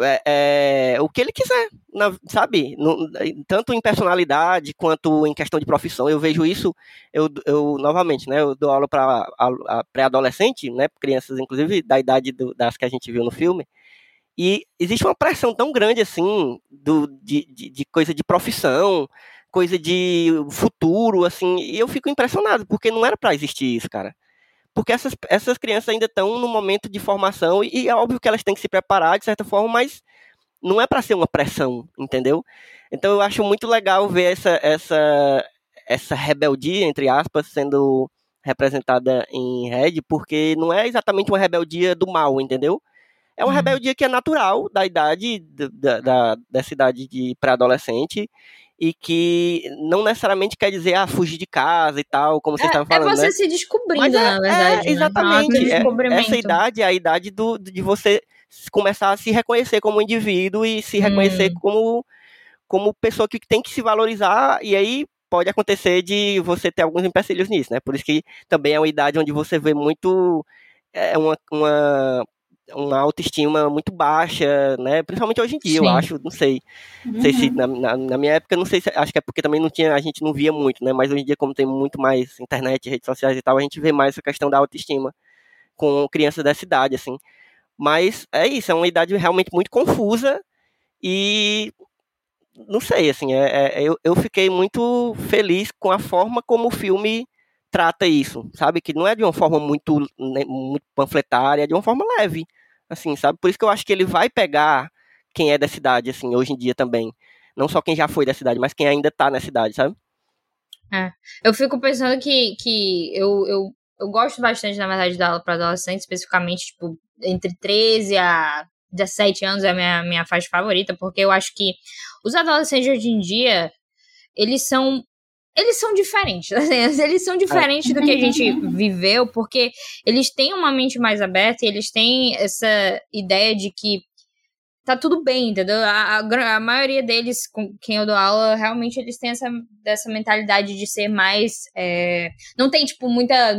é, é, o que ele quiser, na- sabe? No- tanto em personalidade quanto em questão de profissão. Eu vejo isso, eu, eu novamente, né? Eu dou aula para pré-adolescente, né? Crianças, inclusive, da idade do- das que a gente viu no filme. E existe uma pressão tão grande assim do, de, de, de coisa de profissão, coisa de futuro, assim, e eu fico impressionado, porque não era para existir isso, cara. Porque essas, essas crianças ainda estão no momento de formação e, e é óbvio que elas têm que se preparar de certa forma, mas não é para ser uma pressão, entendeu? Então eu acho muito legal ver essa, essa, essa rebeldia, entre aspas, sendo representada em Red, porque não é exatamente uma rebeldia do mal, entendeu? É uma Hum. rebeldia que é natural da idade da, da, dessa idade de pré-adolescente e que não necessariamente quer dizer ah, fugir de casa e tal, como vocês estavam É falando, você né? se descobrindo, Mas é- na verdade. é, né? exatamente. É um É- descobrimento. essa idade é a idade do, de você começar a se reconhecer como indivíduo e se reconhecer Hum. como, como pessoa que tem que se valorizar, e aí pode acontecer de você ter alguns empecilhos nisso, né? Por isso que também é uma idade onde você vê muito é, uma, uma, uma autoestima muito baixa, né? Principalmente hoje em dia, eu Sim. acho, não sei. Não sei se Uhum. na, na, na minha época, não sei se acho que é porque também não tinha, a gente não via muito, né? Mas hoje em dia, como tem muito mais internet, redes sociais e tal, a gente vê mais essa questão da autoestima com crianças dessa idade, assim. Mas é isso, é uma idade realmente muito confusa e não sei, assim, é, é- eu, eu fiquei muito feliz com a forma como o filme trata isso, sabe? Que não é de uma forma muito, né, muito panfletária, é de uma forma leve, assim, sabe? Por isso que eu acho que ele vai pegar quem é da cidade, assim, hoje em dia também. Não só quem já foi da cidade, mas quem ainda tá na cidade, sabe? Eu fico pensando que, que eu, eu, eu gosto bastante, na verdade, da aula para adolescentes, especificamente, tipo, entre 13 a 17 anos é a minha, minha faixa favorita, porque eu acho que os adolescentes hoje em dia, eles são. Eles são diferentes, assim, eles são diferentes do que a gente viveu, porque eles têm uma mente mais aberta e eles têm essa ideia de que tá tudo bem, entendeu? A, a, a maioria deles, com quem eu dou aula, realmente eles têm essa, dessa mentalidade de ser mais. é, não tem, tipo, muita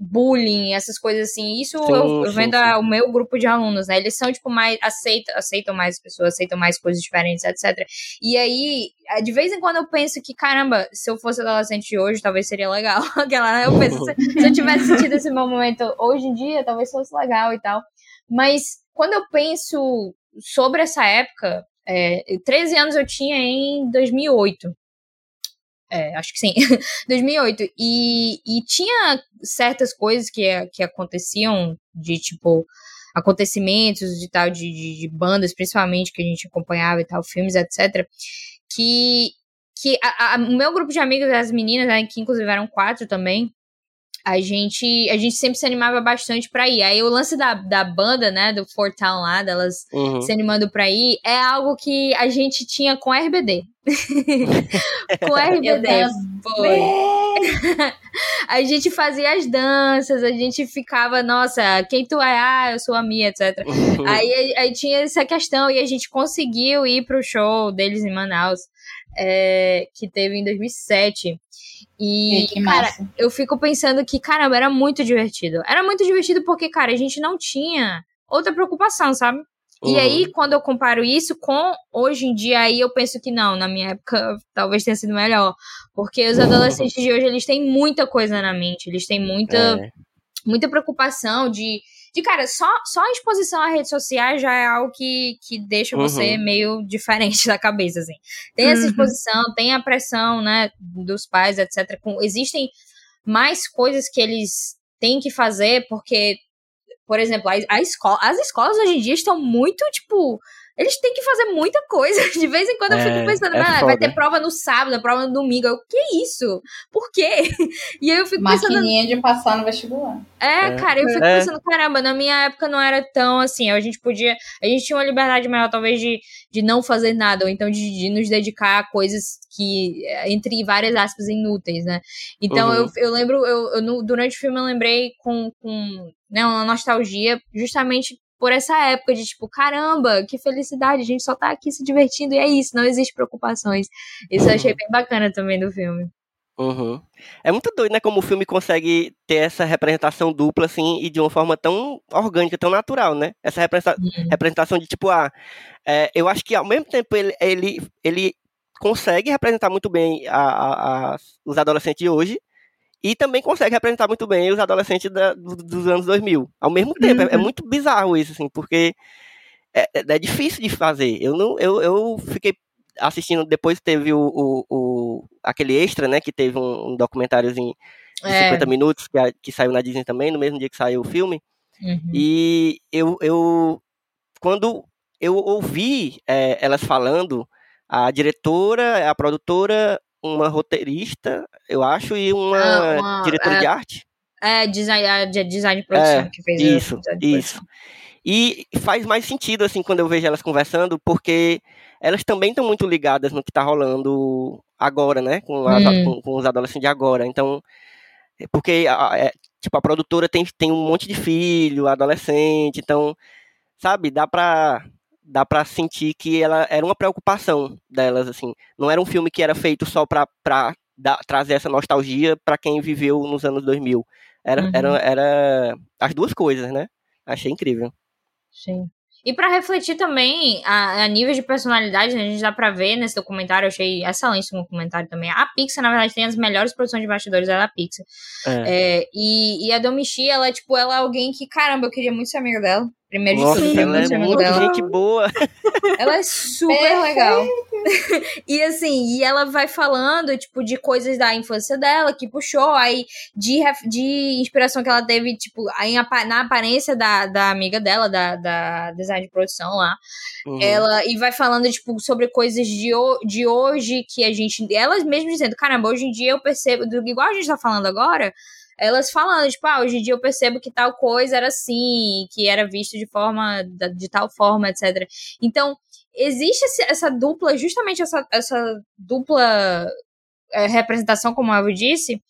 bullying, essas coisas assim. Isso Sim, eu, eu sim, vendo sim. o meu grupo de alunos, né? Eles são, tipo, mais. Aceitam, aceitam mais as pessoas, aceitam mais coisas diferentes, etc. E aí, eh, de vez em quando eu penso que, caramba, se eu fosse adolescente hoje, talvez seria legal. Aquela, né? Eu penso, se, se eu tivesse sentido esse meu momento hoje em dia, talvez fosse legal e tal. Mas quando eu penso sobre essa época, é, 13 anos eu tinha em 2008. É, acho que sim, 2008. E, e tinha certas coisas que, que aconteciam de tipo acontecimentos de tal, de, de, de bandas, principalmente, que a gente acompanhava e tal, filmes, etc. Que, que a- a- o meu grupo de amigos, as meninas, né, que inclusive eram quatro também, a gente, a gente sempre se animava bastante pra ir. Aí o lance da, da banda, né, do Fort Town lá, delas Uhum. se animando pra ir, é algo que a gente tinha com RBD. com RBD. Foi. a gente fazia as danças, a gente ficava, nossa, quem tu é? Ah, eu sou a Mia, etc. Aí, aí tinha essa questão e a gente conseguiu ir pro show deles em Manaus, é, que teve em 2007. E, E que cara, massa. eu fico pensando que, caramba, era muito divertido. Era muito divertido porque, cara, a gente não tinha outra preocupação, sabe? E Uhum. aí, quando eu comparo isso com hoje em dia, aí eu penso que não, na minha época talvez tenha sido melhor. Porque os adolescentes de hoje, eles têm muita coisa na mente, eles têm muita, É. muita preocupação de, de cara, só, só a exposição às redes sociais já é algo que, que deixa você Uhum. meio diferente da cabeça, assim. Tem essa Uhum. exposição, tem a pressão, né, dos pais, etc. Com, existem mais coisas que eles têm que fazer, porque, por exemplo, a, a escola, as escolas hoje em dia estão muito, tipo, eles têm que fazer muita coisa. De vez em quando eu É, fico pensando, é "Ah, vai ter prova no sábado, prova no domingo. Eu, que isso? Por quê? E aí eu fico pensando, Maquininha de passar no vestibular. é, É. cara, eu fico É. pensando, caramba, na minha época não era tão assim. A gente podia. A gente tinha uma liberdade maior, talvez, de, de não fazer nada, ou então de, de nos dedicar a coisas que, eh, entre várias aspas, inúteis, né? Então Uhum. eu, eu lembro, eu, eu durante o filme eu lembrei com, com né, uma nostalgia, justamente por essa época de tipo, caramba, que felicidade, a gente só tá aqui se divertindo e é isso, não existe preocupações. Isso eu achei bem bacana também do filme. Uhum. É muito doido, né? Como o filme consegue ter essa representação dupla, assim, e de uma forma tão orgânica, tão natural, né? Essa representa- representação de tipo, ah, é, eu acho que ao mesmo tempo ele, ele, ele consegue representar muito bem a, a- a- os adolescentes de hoje e também consegue representar muito bem os adolescentes da- do- dos anos 2000. Ao mesmo tempo, é, é Uhum. muito bizarro isso, assim, porque é, é- é difícil de fazer. Eu não, eu, eu fiquei assistindo, depois teve o, o, o- aquele extra, né, que teve um, um documentáriozinho de É. 50 minutos, que, a- que saiu na Disney também, no mesmo dia que saiu o filme, Uhum. e eu, eu quando eu ouvi é, elas falando, a diretora, a produtora, uma roteirista, eu acho, e uma, Ah, uma- diretora é, de arte. É, design, de- design de produção É, que fez isso, isso. E faz mais sentido, assim, quando eu vejo elas conversando, porque elas também estão muito ligadas no que tá rolando agora, né? Com, as- Hum. com- com os adolescentes de agora. Então, é porque, a- é, tipo, a produtora tem, tem um monte de filho, adolescente, então, sabe, dá pra, dá pra sentir que ela era uma preocupação delas, assim. Não era um filme que era feito só dar- trazer essa nostalgia pra quem viveu nos anos 2000. Era, Uhum. era, era as duas coisas, né? Achei incrível. Sim. E pra refletir também a, a nível de personalidade, né, a gente dá pra ver nesse documentário, eu achei excelente o documentário também. A Pixar, na verdade, tem as melhores produções de bastidores é da Pixar. É. É, e, e a Domichi, ela é tipo, ela é alguém que, caramba, eu queria muito ser amiga dela. Primeiro de Nossa, tudo, eu queria ela é muito dela. gente boa. Ela é super legal. e assim, e ela vai falando, tipo, de coisas da infância dela, que puxou, aí de, de inspiração que ela teve, tipo, aí na aparência da, da amiga dela, da, da design de produção lá. Uhum. Ela, e vai falando, tipo, sobre coisas de, de hoje que a gente. Elas mesmo dizendo, caramba, hoje em dia eu percebo, do- igual a gente tá falando agora, elas falando, tipo, ah, hoje em dia eu percebo que tal coisa era assim, que era visto de forma, de tal forma, etc. Então, existe essa dupla, justamente essa, essa dupla é, representação, como eu disse,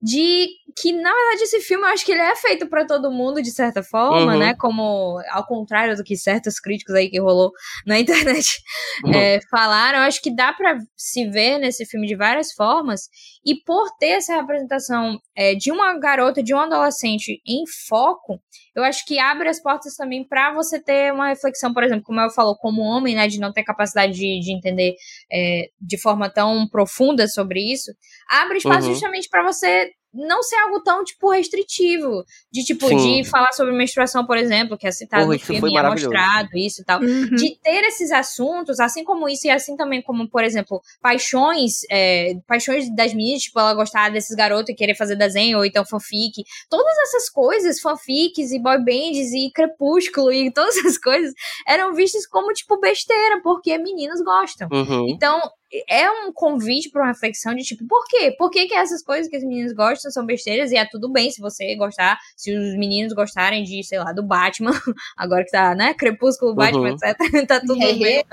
de que, na verdade, esse filme eu acho que ele é feito pra todo mundo, de certa forma, Uhum. né? Como, ao contrário do que certos críticos aí que rolou na internet Uhum. é, falaram, eu acho que dá pra se ver nesse filme de várias formas, e por ter essa representação é, de uma garota, de um adolescente em foco, eu acho que abre as portas também pra você ter uma reflexão, por exemplo, como eu falou, como homem, né, de não ter capacidade de, de entender é, de forma tão profunda sobre isso, abre espaço Uhum. justamente pra você não ser algo tão, tipo, restritivo. De, tipo, Sim. de falar sobre menstruação, por exemplo, que é citado Porra, no filme, é mostrado, isso e tal Uhum. de ter esses assuntos, assim como isso, e assim também como, por exemplo, paixões, é, paixões das meninas, tipo, ela gostar desses garotos e querer fazer desenho, ou então fanfic, todas essas coisas, fanfics e boy bands e crepúsculo e todas essas coisas, eram vistas como, tipo, besteira, porque meninos gostam. Uhum. Então, é um convite para uma reflexão de tipo, por quê? Por que, que essas coisas que os meninos gostam são besteiras? E é tudo bem se você gostar, se os meninos gostarem de, sei lá, do Batman, agora que tá, né? Crepúsculo, Batman, Uhum. etc. tá tudo bem.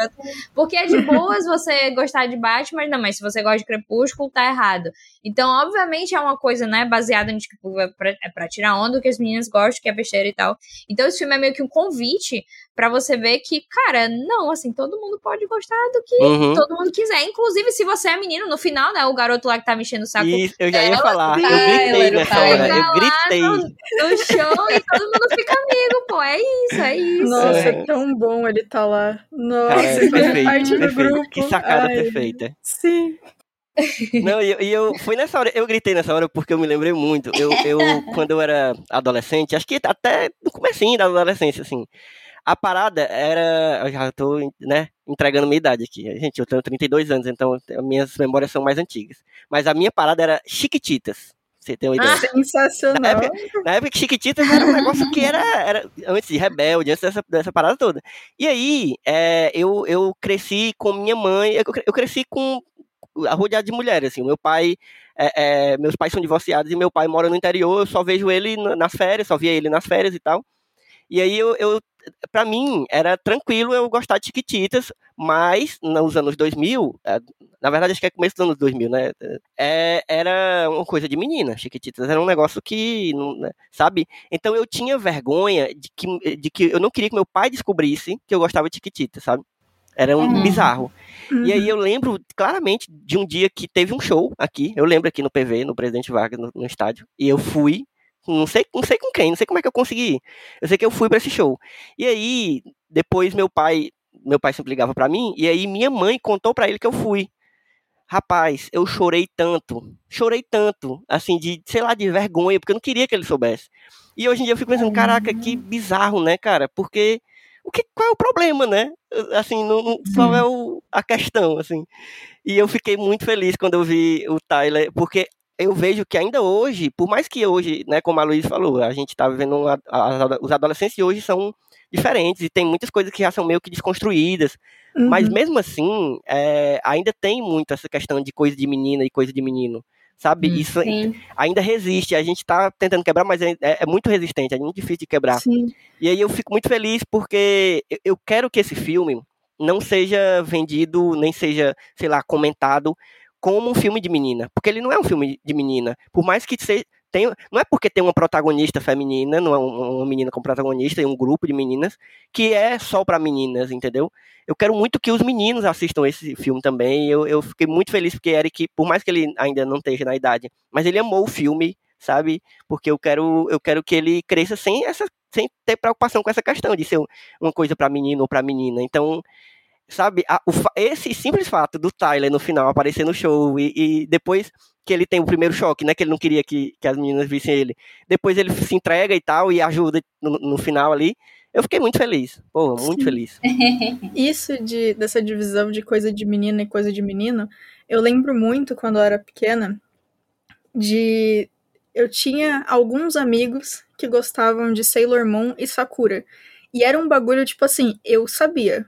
Porque é de boas você gostar de Batman, não, mas se você gosta de Crepúsculo, tá errado. Então, obviamente, é uma coisa, né, baseada em, tipo, é pra, é pra tirar onda que as meninas gostam, que é besteira e tal. Então, esse filme é meio que um convite pra você ver que, cara, não, assim, todo mundo pode gostar do que Uhum. todo mundo quiser. Inclusive, se você é menino, no final, né? O garoto lá que tá mexendo o saco Isso, eu já ia dela, falar. Eu gritei nessa hora. Eu gritei. no, no show e todo mundo fica amigo, pô. É isso, é isso. Nossa, É. é tão bom ele tá lá. Nossa, Cara, é perfeito, parte do perfeito. grupo. Que sacada Ai, perfeita. Sim. Não, e eu, e eu foi nessa hora, eu gritei nessa hora porque eu me lembrei muito. Eu, eu quando eu era adolescente, acho que até no comecinho da adolescência, assim, a parada era, eu já tô, né, entregando minha idade aqui. Gente, eu tenho 32 anos, então minhas memórias são mais antigas. Mas a minha parada era Chiquititas. Você tem uma ideia? Ah, Na Sensacional. época, na época que Chiquititas era um negócio que era, era antes de Rebelde, antes dessa, dessa parada toda. E aí, é, eu, eu cresci com minha mãe, eu, eu cresci com rodeado de mulheres, assim, meu pai, é, é, meus pais são divorciados e meu pai mora no interior, eu só vejo ele na- nas férias, só via ele nas férias e tal. E aí eu, eu para mim era tranquilo eu gostar de Chiquititas, mas nos anos 2000, é, na verdade acho que é começo dos anos 2000, né? É, era uma coisa de menina, Chiquititas era um negócio que, né, sabe? Então eu tinha vergonha de que, de que eu não queria que meu pai descobrisse que eu gostava de Chiquititas, sabe? Era um Uhum. bizarro. E aí Uhum. eu lembro claramente de um dia que teve um show aqui, eu lembro aqui no PV, no Presidente Vargas, no, no estádio, e eu fui, não sei, não sei com quem, não sei como é que eu consegui. Eu sei que eu fui pra esse show. E aí, depois meu pai, meu pai sempre ligava pra mim, e aí minha mãe contou pra ele que eu fui. Rapaz, eu chorei tanto, chorei tanto, assim, de, sei lá, de vergonha, porque eu não queria que ele soubesse. E hoje em dia eu fico pensando, caraca, que bizarro, né, cara? Porque o que, qual é o problema, né? Assim, não, não- qual é o, a questão, assim? E eu fiquei muito feliz quando eu vi o Tyler, porque eu vejo que ainda hoje, por mais que hoje, né, como a Luiz falou, a gente tá vivendo, uma, a- os adolescentes hoje são diferentes e tem muitas coisas que já são meio que desconstruídas, mas Uhum. mesmo assim, é, ainda tem muito essa questão de coisa de menina e coisa de menino. Sabe? Hum, Isso Sim. ainda resiste. A gente tá tentando quebrar, mas é, é muito resistente, é muito difícil de quebrar. Sim. E aí eu fico muito feliz porque eu- eu quero que esse filme não seja vendido, nem seja, sei lá, comentado como um filme de menina. Porque ele não é um filme de menina. Por mais que seja. Tem, não é porque tem uma protagonista feminina, não é um- uma menina como protagonista e um grupo de meninas, que é só pra meninas, entendeu? Eu quero muito que os meninos assistam esse filme também. Eu, eu fiquei muito feliz porque Eric, por mais que ele ainda não esteja na idade, mas ele amou o filme, sabe? Porque eu quero, eu quero que ele cresça sem essa, sem ter preocupação com essa questão de ser uma coisa pra menino ou pra menina. Então, sabe, a- o esse simples fato do Tyler no final aparecer no show e, e depois que ele tem o primeiro choque, né, que ele não queria que, que as meninas vissem ele, depois ele se entrega e tal e ajuda no, no final ali, eu fiquei muito feliz, pô, muito Sim. feliz. Isso de, dessa divisão de coisa de menina e coisa de menino, eu lembro muito quando eu era pequena de eu tinha alguns amigos que gostavam de Sailor Moon e Sakura. E era um bagulho tipo assim, eu sabia.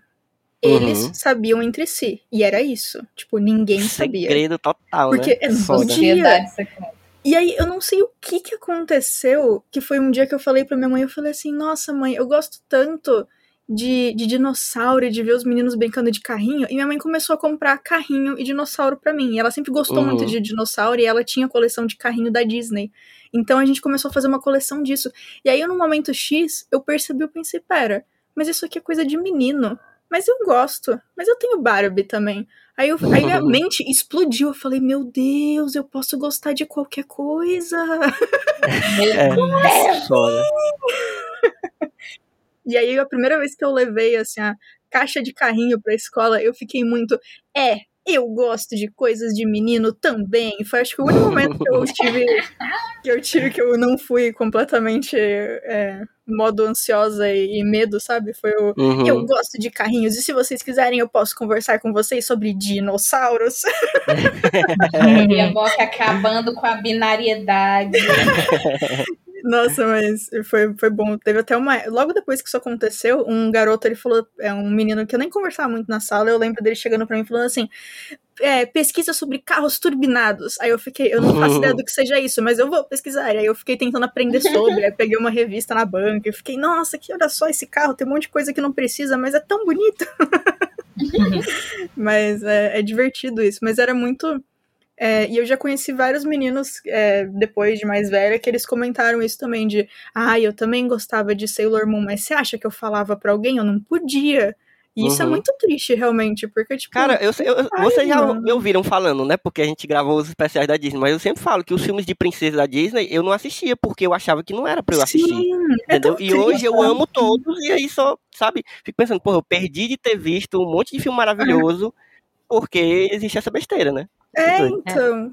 Eles Uhum. sabiam entre si. E era isso. Tipo, ninguém sabia. Segredo total, Porque né? é não Foda. podia. Sociedade secreta. E aí, eu não sei o que que aconteceu, que foi um dia que eu falei pra minha mãe, eu falei assim, nossa mãe, eu gosto tanto de, de dinossauro e de ver os meninos brincando de carrinho, e minha mãe começou a comprar carrinho e dinossauro pra mim, e ela sempre gostou Uhum. muito de dinossauro, e ela tinha coleção de carrinho da Disney, então a gente começou a fazer uma coleção disso, e aí no momento X, eu percebi, eu pensei, pera, mas isso aqui é coisa de menino, mas eu gosto, mas eu tenho Barbie também, Aí, eu, aí minha mente explodiu. Eu falei, meu Deus, eu posso gostar de qualquer coisa. É, foda. E aí, a primeira vez que eu levei assim, a caixa de carrinho pra escola, eu fiquei muito. É, eu gosto de coisas de menino também. Foi acho que o único momento que eu tive. Que eu tive que eu não fui completamente é, modo ansiosa e, e medo, sabe? Foi o. Uhum. Eu gosto de carrinhos, e se vocês quiserem, eu posso conversar com vocês sobre dinossauros. E a boca acabando com a binariedade. Nossa, mas foi, foi bom. Teve até uma. Logo depois que isso aconteceu, um garoto, ele falou. É um menino que eu nem conversava muito na sala, eu lembro dele chegando pra mim falando assim. É, pesquisa sobre carros turbinados. Aí eu fiquei, eu não faço ideia do que seja isso, mas eu vou pesquisar. E aí eu fiquei tentando aprender sobre. aí peguei uma revista na banca e fiquei, nossa, que olha só esse carro, tem um monte de coisa que não precisa, mas é tão bonito. mas é, é divertido isso. Mas era muito. É, e eu já conheci vários meninos é, depois de mais velha que eles comentaram isso também de ah, eu também gostava de Sailor Moon, mas você acha que eu falava pra alguém? Eu não podia. E isso é Uhum. muito triste, realmente, porque, tipo. Cara, eu, eu- vocês já me ouviram falando, né? Porque a gente gravou os especiais da Disney, mas eu sempre falo que os filmes de princesa da Disney eu não assistia, porque eu achava que não era pra eu assistir. Sim, é Entendeu? tão E hoje eu amo todos, e aí só, sabe? Fico pensando, porra, eu perdi de ter visto um monte de filme maravilhoso, porque existe essa besteira, né? É, então.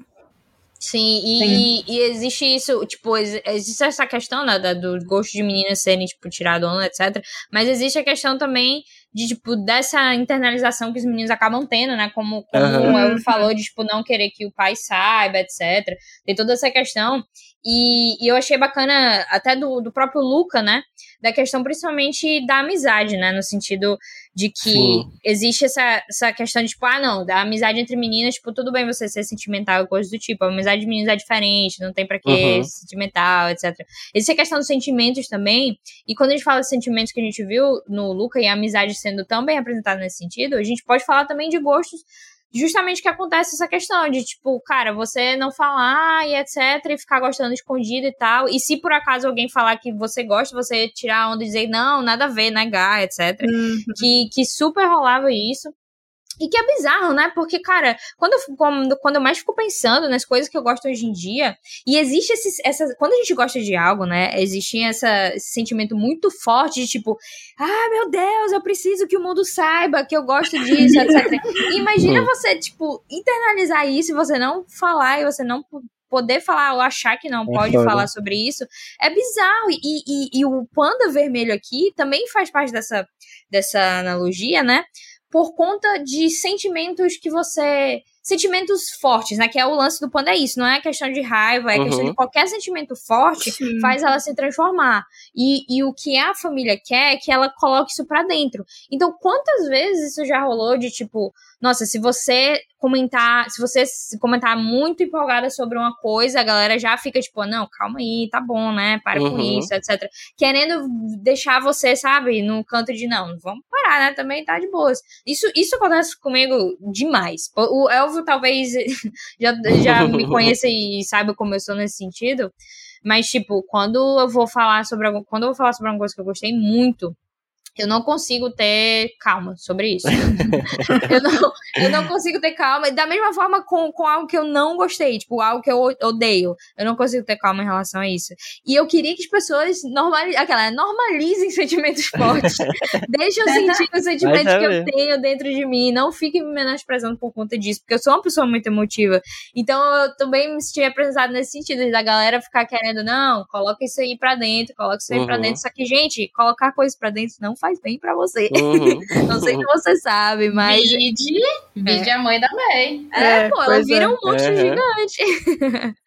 Sim, e, e existe isso, tipo, ex- existe essa questão, né, da, do gosto de meninas serem, tipo, tirado onda, etc. Mas existe a questão também de, tipo, dessa internalização que os meninos acabam tendo, né, como, como Aham. o Elvio falou, de, tipo, não querer que o pai saiba, etc. Tem toda essa questão. E, e eu achei bacana, até do, do próprio Luca, né, da questão principalmente da amizade, né, no sentido de que Sim. existe essa, essa questão de, tipo, ah, não, da amizade entre meninas, tipo, tudo bem você ser sentimental e coisas do tipo, a amizade de meninos é diferente, não tem pra que Uhum. ser sentimental, etc. Existe a questão dos sentimentos também, e quando a gente fala de sentimentos que a gente viu no Luca e a amizade sendo tão bem representada nesse sentido, a gente pode falar também de gostos justamente que acontece essa questão de, tipo, cara, você não falar e etc, e ficar gostando escondido e tal, e se por acaso alguém falar que você gosta, você tirar a onda e dizer, não, nada a ver, negar, etc Hum, que, que super rolava isso. E que é bizarro, né? Porque, cara, quando eu, quando, quando eu mais fico pensando nas coisas que eu gosto hoje em dia, e existe esse, essa. Quando a gente gosta de algo, né? Existe essa, esse sentimento muito forte de tipo, ah, meu Deus, eu preciso que o mundo saiba que eu gosto disso, etc. E imagina você, tipo, internalizar isso e você não falar e você não po- poder falar ou achar que não É pode falar sobre isso. É bizarro. E, e, e o panda vermelho aqui também faz parte dessa, dessa analogia, né? Por conta de sentimentos que você sentimentos fortes, né? Que é o lance do panda é isso, não é questão de raiva, é questão Uhum. de qualquer sentimento forte Sim. faz ela se transformar. E, e o que a família quer é que ela coloque isso pra dentro. Então, quantas vezes isso já rolou de tipo, nossa, se você comentar, se você comentar muito empolgada sobre uma coisa, a galera já fica tipo, não, calma aí, tá bom, né? Para com Uhum. isso, etc. Querendo deixar você, sabe, no canto de não, vamos parar, né? Também tá de boas. Isso, isso acontece comigo demais. O o Elvio talvez já, já me conheça e saiba como eu sou nesse sentido. Mas, tipo, quando eu vou falar sobre algum, quando eu vou falar sobre alguma coisa que eu gostei muito, eu não consigo ter calma sobre isso. eu, não, eu não consigo ter calma. Da mesma forma com, com algo que eu não gostei, tipo, algo que eu odeio. Eu não consigo ter calma em relação a isso. E eu queria que as pessoas normalizem, aquela, normalizem sentimentos fortes. Deixem eu sentir os sentimentos que eu tenho dentro de mim. Não fiquem me menosprezando por conta disso, porque eu sou uma pessoa muito emotiva. Então eu também me senti representado nesse sentido, da galera ficar querendo, não, coloca isso aí pra dentro, coloca isso aí pra Uhum. dentro. Só que, gente, colocar coisas pra dentro não faz bem pra você. Uhum. Não sei se você sabe, mas. Vide, vide a mãe da May. É, É, pô, ela vira é. um monstro Uhum. gigante.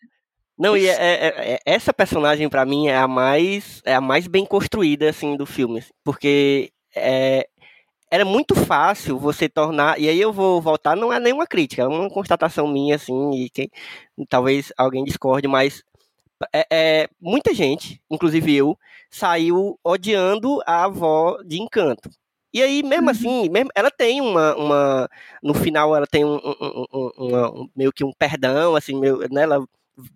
Não, e é- é- é- essa personagem pra mim é a mais é a mais bem construída assim do filme, assim, porque é, era muito fácil você tornar e aí eu vou voltar não é nenhuma crítica, é uma constatação minha assim e quem talvez alguém discorde, mas é, é, muita gente, inclusive eu, saiu odiando a avó de Encanto. E aí, mesmo Uhum. assim, mesmo, ela tem uma, uma. No final, ela tem um, um- um- um- meio que um perdão, assim, meio, né? Ela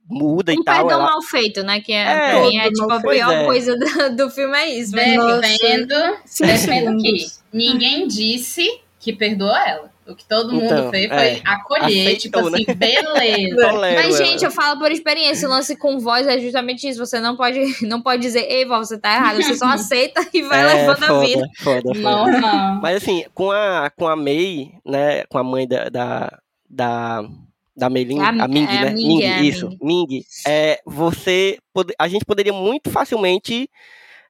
muda Um e tal. perdão Ela, mal feito, né? Que é, É, pra mim, é tipo a pior é. coisa do, do filme é isso. Nossa. Defendo, Cinco defendo que ninguém disse que perdoou ela. O que todo mundo Então, fez é. foi acolher, tipo Aceitou, assim, beleza. tolero Mas, ela. gente, eu falo por experiência, o lance com voz é justamente isso. Você não pode, não pode dizer, ei, vó, você tá errado. Você só aceita e vai É, levando a foda, vida. Foda, foda. Não, não. Mas assim, com a, com a May, né? Com a mãe da. da, da da Meilin, É a- a, Ming, é a né? Ming, Ming, é a isso, Ming. É, você a gente poderia muito facilmente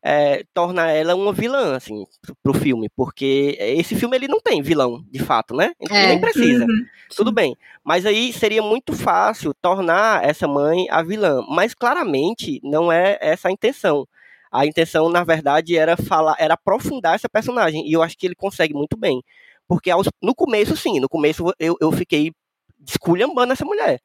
é, tornar ela uma vilã, assim, pro, filme, porque esse filme ele não tem vilão, de fato, né? Então, É. Nem precisa. Uhum. Tudo bem. Mas aí seria muito fácil tornar essa mãe a vilã. Mas claramente não é essa a intenção. A intenção, na verdade, era falar, era aprofundar essa personagem. E eu acho que ele consegue muito bem. Porque aos- no começo, sim, no começo eu, eu fiquei esculhambando essa mulher.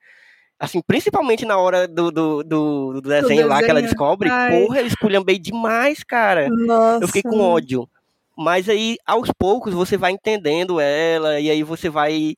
Assim, principalmente na hora do, do, do- do desenho lá que ela desenho. descobre, Ai. porra, eu esculhambei demais, cara. Nossa. Eu fiquei com ódio. Mas aí, aos poucos, você vai entendendo ela, e aí você vai.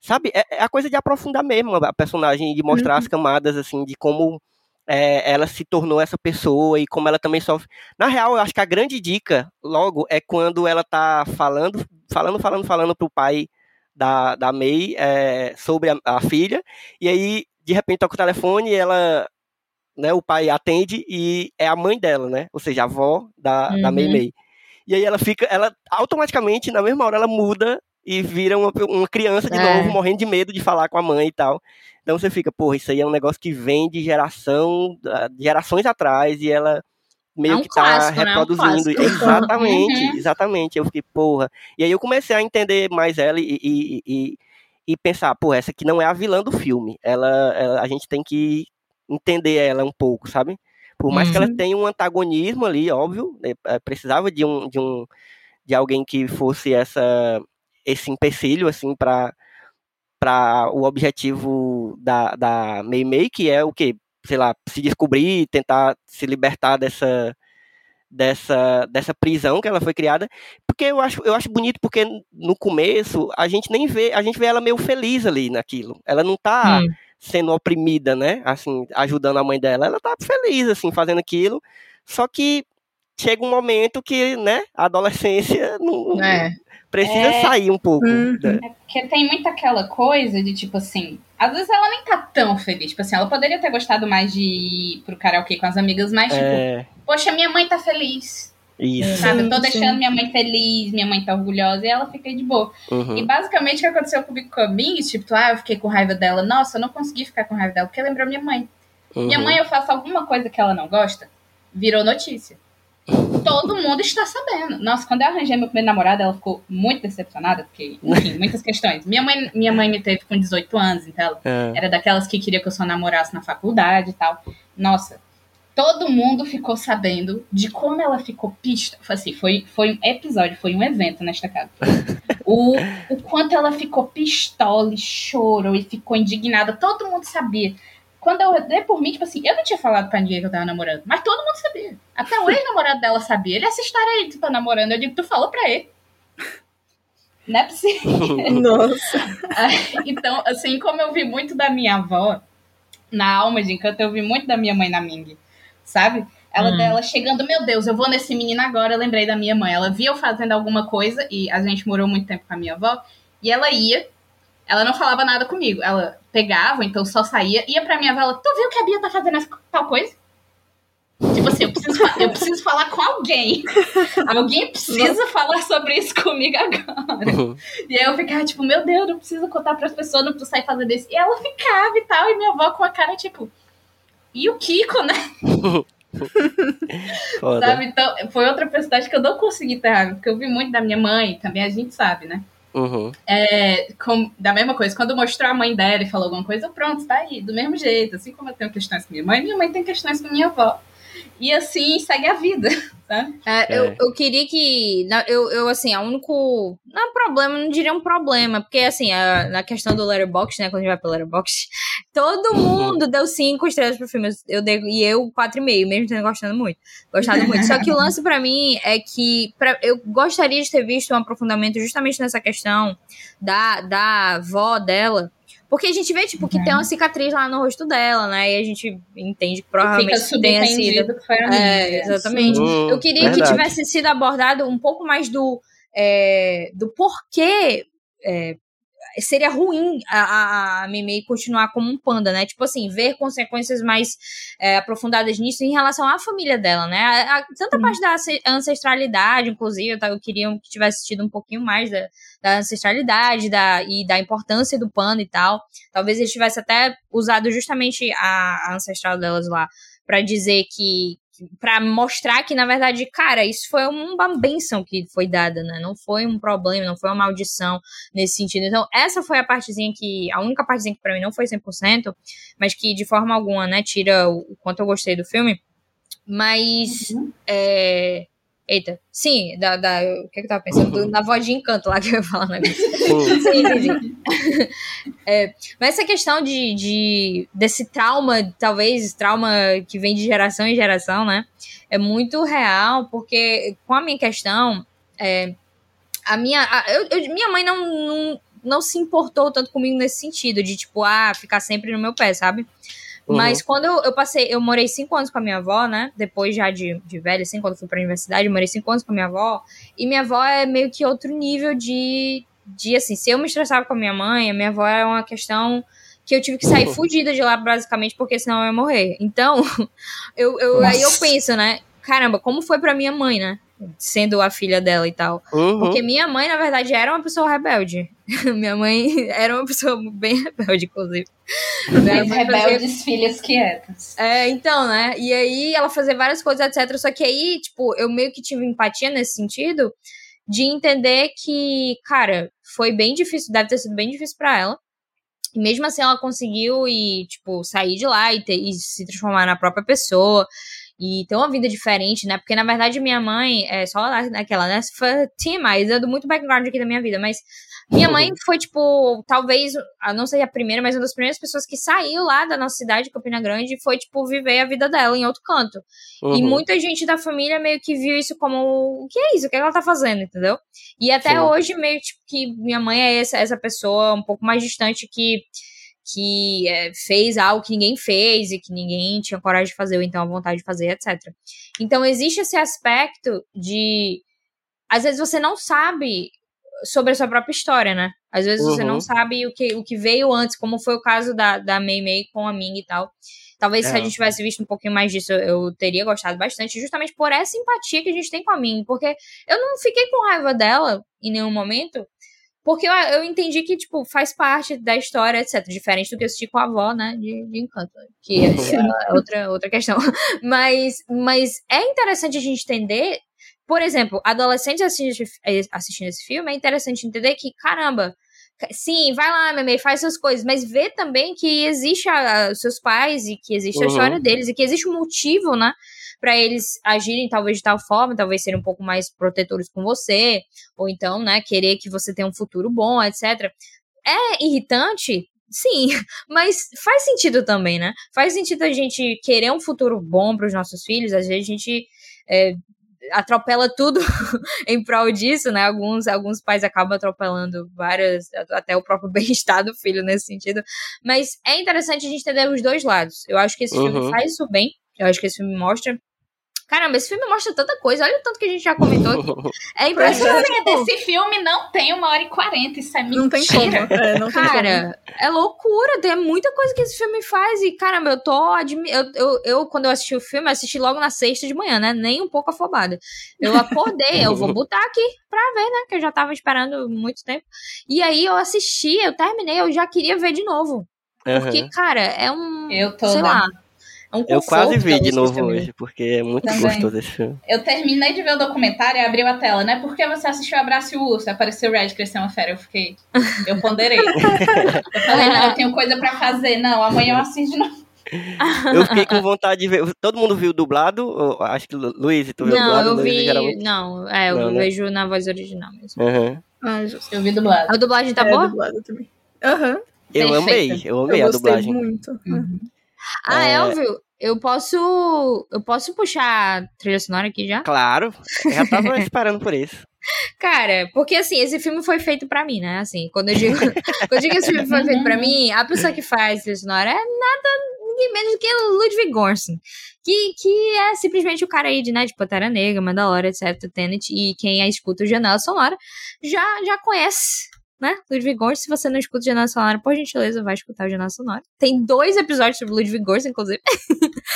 Sabe, é, é a coisa de aprofundar mesmo a personagem, de mostrar as camadas, assim, de como é, ela se tornou essa pessoa e como ela também sofre. Na real, eu acho que a grande dica, logo, é quando ela tá falando, falando, falando, falando pro pai da, da May é, sobre a, a filha, e aí, de repente, toca o telefone e ela. Né, o pai atende e é a mãe dela, né? Ou seja, a avó da, da Uhum. Mei Mei. E aí ela fica, ela automaticamente, na mesma hora, ela muda e vira uma, uma criança de É. novo, morrendo de medo de falar com a mãe e tal. Então você fica, porra, isso aí é um negócio que vem de geração, de gerações atrás, e ela meio É um que tá clássico, né? É um reproduzindo. Exatamente, Uhum. exatamente. Eu fiquei, porra. E aí eu comecei a entender mais ela e, e, e, e pensar, pô, essa aqui não é a vilã do filme. Ela, ela- a gente tem que entender ela um pouco, sabe? Por mais que ela Uhum. tenha um antagonismo ali, óbvio, né, eh, precisava de um, de um de alguém que fosse essa esse empecilho assim para para o objetivo da da Mei Mei, que é o que, sei lá, se descobrir, tentar se libertar dessa dessa dessa prisão que ela foi criada, porque eu acho eu acho bonito porque no começo a gente nem vê, a gente vê ela meio feliz ali naquilo. Ela não tá Hum. sendo oprimida, né? Assim, ajudando a mãe dela. Ela tá feliz, assim, fazendo aquilo. Só que chega um momento que, né, a adolescência não, É. precisa É. sair um pouco. Uhum. né? Porque tem muito aquela coisa de, tipo assim, às vezes ela nem tá tão feliz. Tipo assim, ela poderia ter gostado mais de ir pro karaokê com as amigas, mas, tipo, É, poxa, minha mãe tá feliz. isso. Sabe? Eu tô deixando minha mãe feliz, minha mãe tá orgulhosa e ela fica aí de boa. E Uhum. basicamente o que aconteceu comigo com a Bing, tipo, ah, eu fiquei com raiva dela. Nossa, eu não consegui ficar com raiva dela, porque lembrou minha mãe. Minha uhum. mãe, eu faço alguma coisa que ela não gosta, virou notícia. Todo mundo está sabendo. Nossa, quando eu arranjei meu primeiro namorado, ela ficou muito decepcionada, porque, enfim, muitas questões. Minha mãe, minha mãe me teve com 18 anos, então ela É. era daquelas que queria que eu só namorasse na faculdade e tal. Nossa, todo mundo ficou sabendo de como ela ficou pista. Foi Assim, foi, foi um episódio, foi um evento nesta casa. O, o quanto ela ficou pistola e chorou e ficou indignada, todo mundo sabia. Quando eu dei por mim, tipo assim, eu não tinha falado pra ninguém que eu tava namorando, mas todo mundo sabia. Até o ex-namorado dela sabia. Ele essa história aí, tu tá namorando. Eu digo, tu falou pra ele. Não é possível. Nossa. Então, assim como eu vi muito da minha avó na Alma de Encanto, eu vi muito da minha mãe na Ming, sabe? Ela Hum. dela chegando, meu Deus, eu vou nesse menino agora, eu lembrei da minha mãe. Ela via eu fazendo alguma coisa, e a gente morou muito tempo com a minha avó, e ela ia, ela não falava nada comigo. Ela pegava, então só saía, ia pra minha avó, ela, tu viu que a Bia tá fazendo essa tal coisa? Tipo assim, eu preciso, eu preciso falar com alguém. Alguém precisa falar sobre isso comigo agora. E aí eu ficava, tipo, meu Deus, não preciso contar pras pessoas, não preciso sair fazendo isso. E ela ficava e tal, e minha avó com a cara, tipo, e o Kiko, né? Sabe? Então, foi outra personagem que eu não consegui ter raiva, porque eu vi muito da minha mãe, também a gente sabe, né? Uhum. É, com- da mesma coisa, quando mostrou a mãe dela e falou alguma coisa, eu, pronto, tá aí, do mesmo jeito. Assim como eu tenho questões com minha mãe, minha mãe tem questões com minha avó. E assim segue a vida, sabe? É, É. Eu, eu queria que. Eu, eu, assim, a único. Não é problema, não diria um problema. Porque, assim, a- na questão do Letterboxd, né? Quando a gente vai pro Letterboxd, todo mundo deu cinco estrelas pro filme. Eu dei, e eu, quatro e meio, mesmo tendo gostado muito. Gostado muito. Só que o lance pra mim é que pra, eu gostaria de ter visto um aprofundamento justamente nessa questão da, da avó dela. Porque a gente vê, tipo, que tem uma cicatriz lá no rosto dela, né? E a gente entende que Fica provavelmente tenha sido. que foi a. É, exatamente. Hum, Eu queria que verdade. tivesse sido abordado um pouco mais do, é, do porquê é, seria ruim a, a, a Mimei continuar como um panda, né? Tipo assim, ver consequências mais é, aprofundadas nisso em relação à família dela, né? A, a- tanta Sim. parte da ance- ancestralidade, inclusive, eu, eu queria que tivesse tido um pouquinho mais da, da ancestralidade da, e da importância do panda e tal. Talvez eles tivesse até usado justamente a, a ancestral delas lá pra dizer que Pra mostrar que na verdade, cara, isso foi uma benção que foi dada, né? Não foi um problema, não foi uma maldição nesse sentido. Então, essa foi a partezinha que a única partezinha que pra mim não foi 100%, mas que de forma alguma, né, tira o, o quanto eu gostei do filme. Mas Uhum. é, Eita, sim, da, da, o que, que eu tava pensando? Do- da voz de encanto lá que eu ia falar um negócio. Sim. Sim, entendi. É, mas essa questão de, de desse trauma, talvez trauma que vem de geração em geração, né? É muito real, porque com a minha questão, é, a minha, a- eu- eu- minha mãe não, não, não se importou tanto comigo nesse sentido, de tipo, ah, ficar sempre no meu pé, sabe? Uhum. Mas quando eu, eu passei, eu morei cinco anos com a minha avó, né? Depois já de, de velha, assim, quando fui pra universidade, eu morei cinco anos com a minha avó. E minha avó é meio que outro nível de, de assim, se eu me estressava com a minha mãe, a minha avó é uma questão que eu tive que sair fugida de lá, basicamente, porque senão eu ia morrer. Então, eu, eu, aí eu penso, né? Caramba, como foi pra minha mãe, né? Sendo a filha dela e tal. Uhum. Porque minha mãe, na verdade, era uma pessoa rebelde. minha mãe era uma pessoa bem rebelde, inclusive. Mãe fazia- Rebeldes filhas quietas. é, então, né? E aí ela fazia várias coisas, etc. Só que aí, tipo, eu meio que tive empatia nesse sentido de entender que, cara, foi bem difícil, deve ter sido bem difícil pra ela. E mesmo assim ela conseguiu e, tipo, sair de lá e, ter- e se transformar na própria pessoa e ter uma vida diferente, né? Porque na verdade minha mãe, é só naquela, né? Mais, eu dou muito background aqui da minha vida, mas minha mãe foi, tipo, talvez, não sei a primeira, mas uma das primeiras pessoas que saiu lá da nossa cidade, Campina Grande, e foi, tipo, viver a vida dela em outro canto. E Uhum. muita gente da família meio que viu isso como, o que é isso? O que ela tá fazendo, entendeu? E até Sim. hoje, meio tipo, que minha mãe é essa, essa pessoa um pouco mais distante que, que é, fez algo que ninguém fez e que ninguém tinha coragem de fazer, ou então a vontade de fazer, etc. Então, existe esse aspecto de. Às vezes você não sabe sobre a sua própria história, né? Às vezes você Uhum. não sabe o que, o que veio antes, como foi o caso da, da Mei Mei com a Ming e tal. Talvez se a É. gente tivesse visto um pouquinho mais disso, eu, teria gostado bastante, justamente por essa empatia que a gente tem com a Ming, porque eu não fiquei com raiva dela em nenhum momento, Porque eu, eu entendi que, tipo, faz parte da história, etc. Diferente do que eu assisti com a avó, né? De, de Encanto. Que é outra, outra questão. Mas, mas é interessante a gente entender. Por exemplo, adolescentes assistindo, assistindo esse filme, é interessante entender que, caramba, Sim, vai lá, meme, faz suas coisas, mas vê também que existe a, os seus pais e que existe a Uhum. história deles e que existe um motivo, né, para eles agirem talvez de tal forma, talvez serem um pouco mais protetores com você, ou então, né, querer que você tenha um futuro bom, etc. É irritante? Sim, mas faz sentido também, né? Faz sentido a gente querer um futuro bom para os nossos filhos, às vezes a gente é, atropela tudo em prol disso, né? Alguns, alguns pais acabam atropelando várias, até o próprio bem-estar do filho nesse sentido. Mas é interessante a gente entender os dois lados. Eu acho que esse filme Uhum. faz isso bem. Eu acho que esse filme mostra. Caramba, esse filme mostra tanta coisa. Olha o tanto que a gente já comentou aqui. É impressionante. Desse filme não tem uma hora e quarenta, isso é mentira. Não tem como. É, não tem como. Cara, é loucura, tem muita coisa que esse filme faz e, caramba, eu tô admi eu, eu, eu, quando eu assisti o filme, eu assisti logo na sexta de manhã, né? Nem um pouco afobada. Eu acordei, eu vou botar aqui pra ver, né? Que eu já tava esperando muito tempo. E aí eu assisti, eu terminei, eu já queria ver de novo. Porque, Aham. cara, é um. Eu tô sei na- lá. É um Eu quase vi de novo hoje, porque é muito Também. gostoso esse filme. Eu terminei de ver o documentário e abriu a tela, né? Por que você assistiu Abraço e o Urso? Apareceu o Red crescer uma fera. Eu fiquei. Eu ponderei. Eu falei, não, eu tenho coisa pra fazer. Não, amanhã eu assisto de novo. Eu fiquei com vontade de ver. Todo mundo viu dublado? Acho que Lu- Luiz, tu viu Não, dublado? eu vi. geralmente? Não, é, eu Não, né? vejo na voz original mesmo. Aham. Ah. Eu vi dublado. A dublagem tá é, boa? dublado também. Aham, Eu Perfeita. amei, eu amei eu a gostei dublagem. muito. Ah, É. Elvio, eu posso. Eu posso puxar a trilha sonora aqui já? Claro, eu já tava esperando por isso. Cara, porque assim, esse filme foi feito pra mim, né? Assim, quando eu digo, quando eu digo que esse filme foi feito pra mim, a pessoa que faz trilha sonora é nada ninguém menos do que Ludwig Göransson. Que, que é simplesmente o cara aí de, né, de Pantera Negra, Mandalorian, etc, Tenet, e quem escuta o Janela Sonora já, já conhece, né, Ludwig Göransson. Se você não escuta o Janela Sonora, por gentileza, vai escutar o Janela Sonora. Tem dois episódios sobre Ludwig Göransson, inclusive.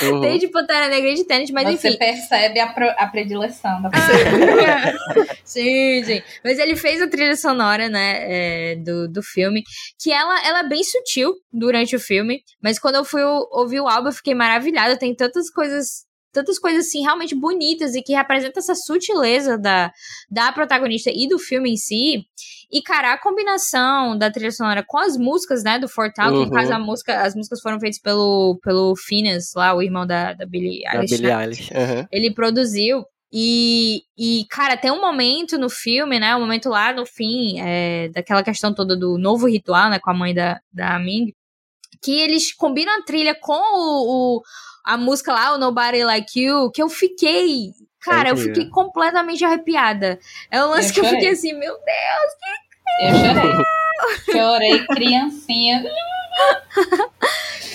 Uhum. Tem de Pantera Negra e de Tenet, mas Você enfim. percebe a, pro- a predileção da sim, sim. Mas ele fez a trilha sonora, né, é, do, do filme, que ela, ela é bem sutil durante o filme, mas quando eu fui o- ouvir o álbum, eu fiquei maravilhada. Tem tantas coisas, tantas coisas, assim, realmente bonitas e que representam essa sutileza da, da protagonista e do filme em si. E, cara, a combinação da trilha sonora com as músicas, né, do Fortal, que Uhum. no caso a música, as músicas foram feitas pelo, pelo Phineas, lá, o irmão da, da Billie Da Eilish, Billie né? Eilish. aham. ele produziu. E, e, cara, tem um momento no filme, né? Um momento lá no fim, é, daquela questão toda do novo ritual, né? Com a mãe da, da Ming, que eles combinam a trilha com o, o- a música lá, o Nobody Like You, que eu fiquei. Cara, eu incrível. fiquei completamente arrepiada. É um lance Eu que eu chorei. fiquei assim, meu Eu chorei. Chorei, criancinha.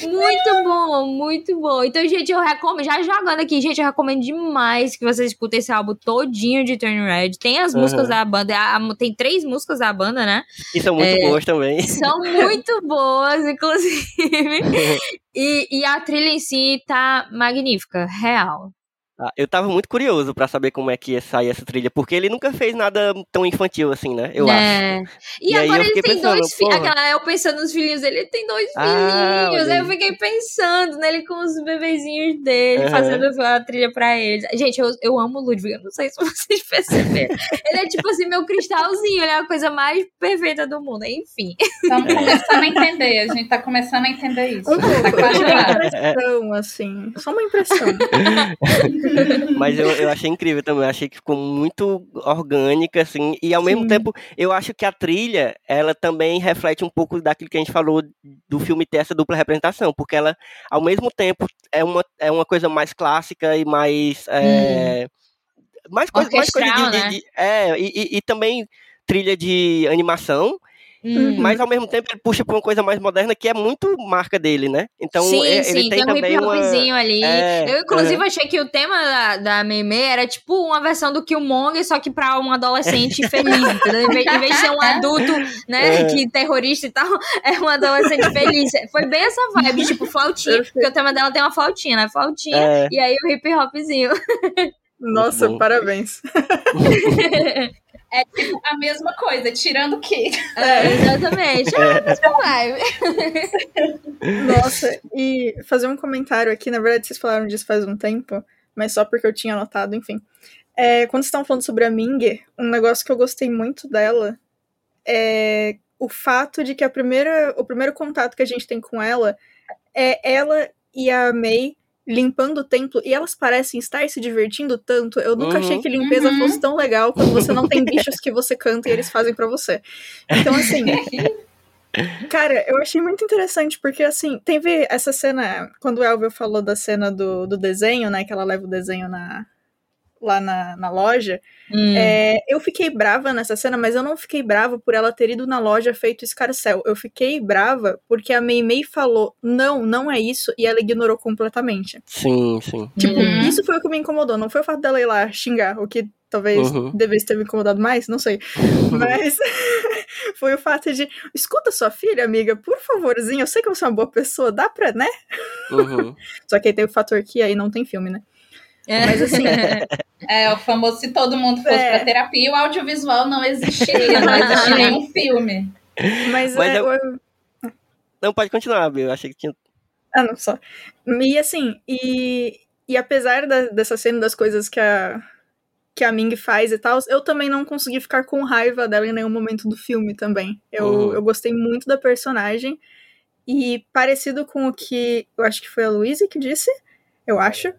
Muito bom, muito bom. Então, gente, eu recomendo, já jogando aqui, gente, eu recomendo demais que vocês escutem esse álbum todinho de Turn Red. Tem as Uhum. músicas da banda, a- a- tem três músicas da banda, né? E são muito É. boas também. São muito boas, inclusive. E, e a trilha em si tá magnífica, real. Ah, Eu tava muito curioso pra saber como é que ia sair essa trilha, porque ele nunca fez nada tão infantil assim, né? Eu acho. É. E, E aí agora eu ele tem pensando, dois filhos. Aquela eu pensando nos filhinhos dele, ele tem dois Ah, filhinhos. Aí eu fiquei pensando nele com os bebezinhos dele, Aham. fazendo a trilha pra eles. Gente, eu, eu amo o Ludwig, eu não sei se vocês perceberam. ele é tipo assim, meu cristalzinho, ele é a coisa mais perfeita do mundo. Enfim. Estamos começando a entender. A gente tá começando a entender isso. Tá quase Eu tive lá. impressão, assim. Só uma impressão. Mas eu, eu achei incrível também, eu achei que ficou muito orgânica, assim, e ao mesmo Sim. tempo, eu acho que a trilha, ela também reflete um pouco daquilo que a gente falou do filme ter essa dupla representação, porque ela, ao mesmo tempo, é uma, é uma coisa mais clássica e mais. É, mais coisa, mais coisa de, Orquestral, de- né? de- É, e, e- e também trilha de animação, Hum. mas ao mesmo tempo ele puxa pra uma coisa mais moderna que é muito marca dele, né? Então sim, é- ele sim, tem, tem, um também hip uma. hopzinho ali. É, eu, inclusive, achei que o tema da, da Meme era tipo uma versão do Killmonger, só que pra um adolescente feliz, entendeu? Em vez, em vez de ser um adulto, né, É. que terrorista e tal, é um adolescente feliz. Foi bem essa vibe, tipo flautinha, porque o tema dela tem uma flautinha, né? Flautinha, É, e aí o hip hopzinho. Nossa, parabéns. É tipo a mesma coisa, tirando o quê? É, exatamente. Ah, não vai. Nossa, e fazer um comentário aqui, na verdade vocês falaram disso faz um tempo, mas só porque eu tinha anotado, enfim. É, quando vocês estão falando sobre a Ming, um negócio que eu gostei muito dela é o fato de que a primeira, o primeiro contato que a gente tem com ela é ela e a Mei limpando o templo e elas parecem estar se divertindo tanto. Eu nunca Uhum. achei que limpeza Uhum. fosse tão legal quando você não tem bichos que você canta e eles fazem pra você. Então, assim, Cara, eu achei muito interessante, porque assim, teve essa cena, quando o Elvio falou da cena do, do desenho, né? Que ela leva o desenho na, lá na, na loja. Hum. É, eu fiquei brava nessa cena, mas eu não fiquei brava por ela ter ido na loja feito escarcel. Eu fiquei brava porque a Mei Mei falou, não, não é isso, e ela ignorou completamente. Sim, sim. Tipo, Uhum. isso foi o que me incomodou. Não foi o fato dela ir lá xingar, o que talvez Uhum. devesse ter me incomodado mais, não sei. Mas foi o fato de, escuta sua filha, amiga, por favorzinho, eu sei que você é uma boa pessoa, dá pra, né? Uhum. Só que aí tem o fator que aí não tem filme, né? É. Mas assim, É, o famoso se todo mundo fosse É. pra terapia, o audiovisual não existiria, não existiria nenhum filme. mas, Mas é, eu- eu- Não, pode continuar. Eu achei que tinha. Ah, não, só. E assim, e, e apesar da- dessa cena das coisas que a, que a Ming faz e tal, eu também não consegui ficar com raiva dela em nenhum momento do filme também. Eu, Uhum. eu gostei muito da personagem. E parecido com o que eu acho que foi a Louise que disse, eu acho.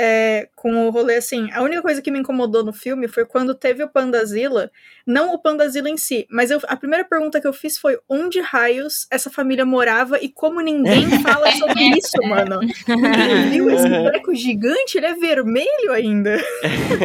É, com o rolê assim, a única coisa que me incomodou no filme foi quando teve o Pandazilla, não o Pandazilla em si, mas eu- a primeira pergunta que eu fiz foi onde raios essa família morava e como ninguém fala sobre isso, mano. Viu esse boneco gigante? Ele é vermelho ainda.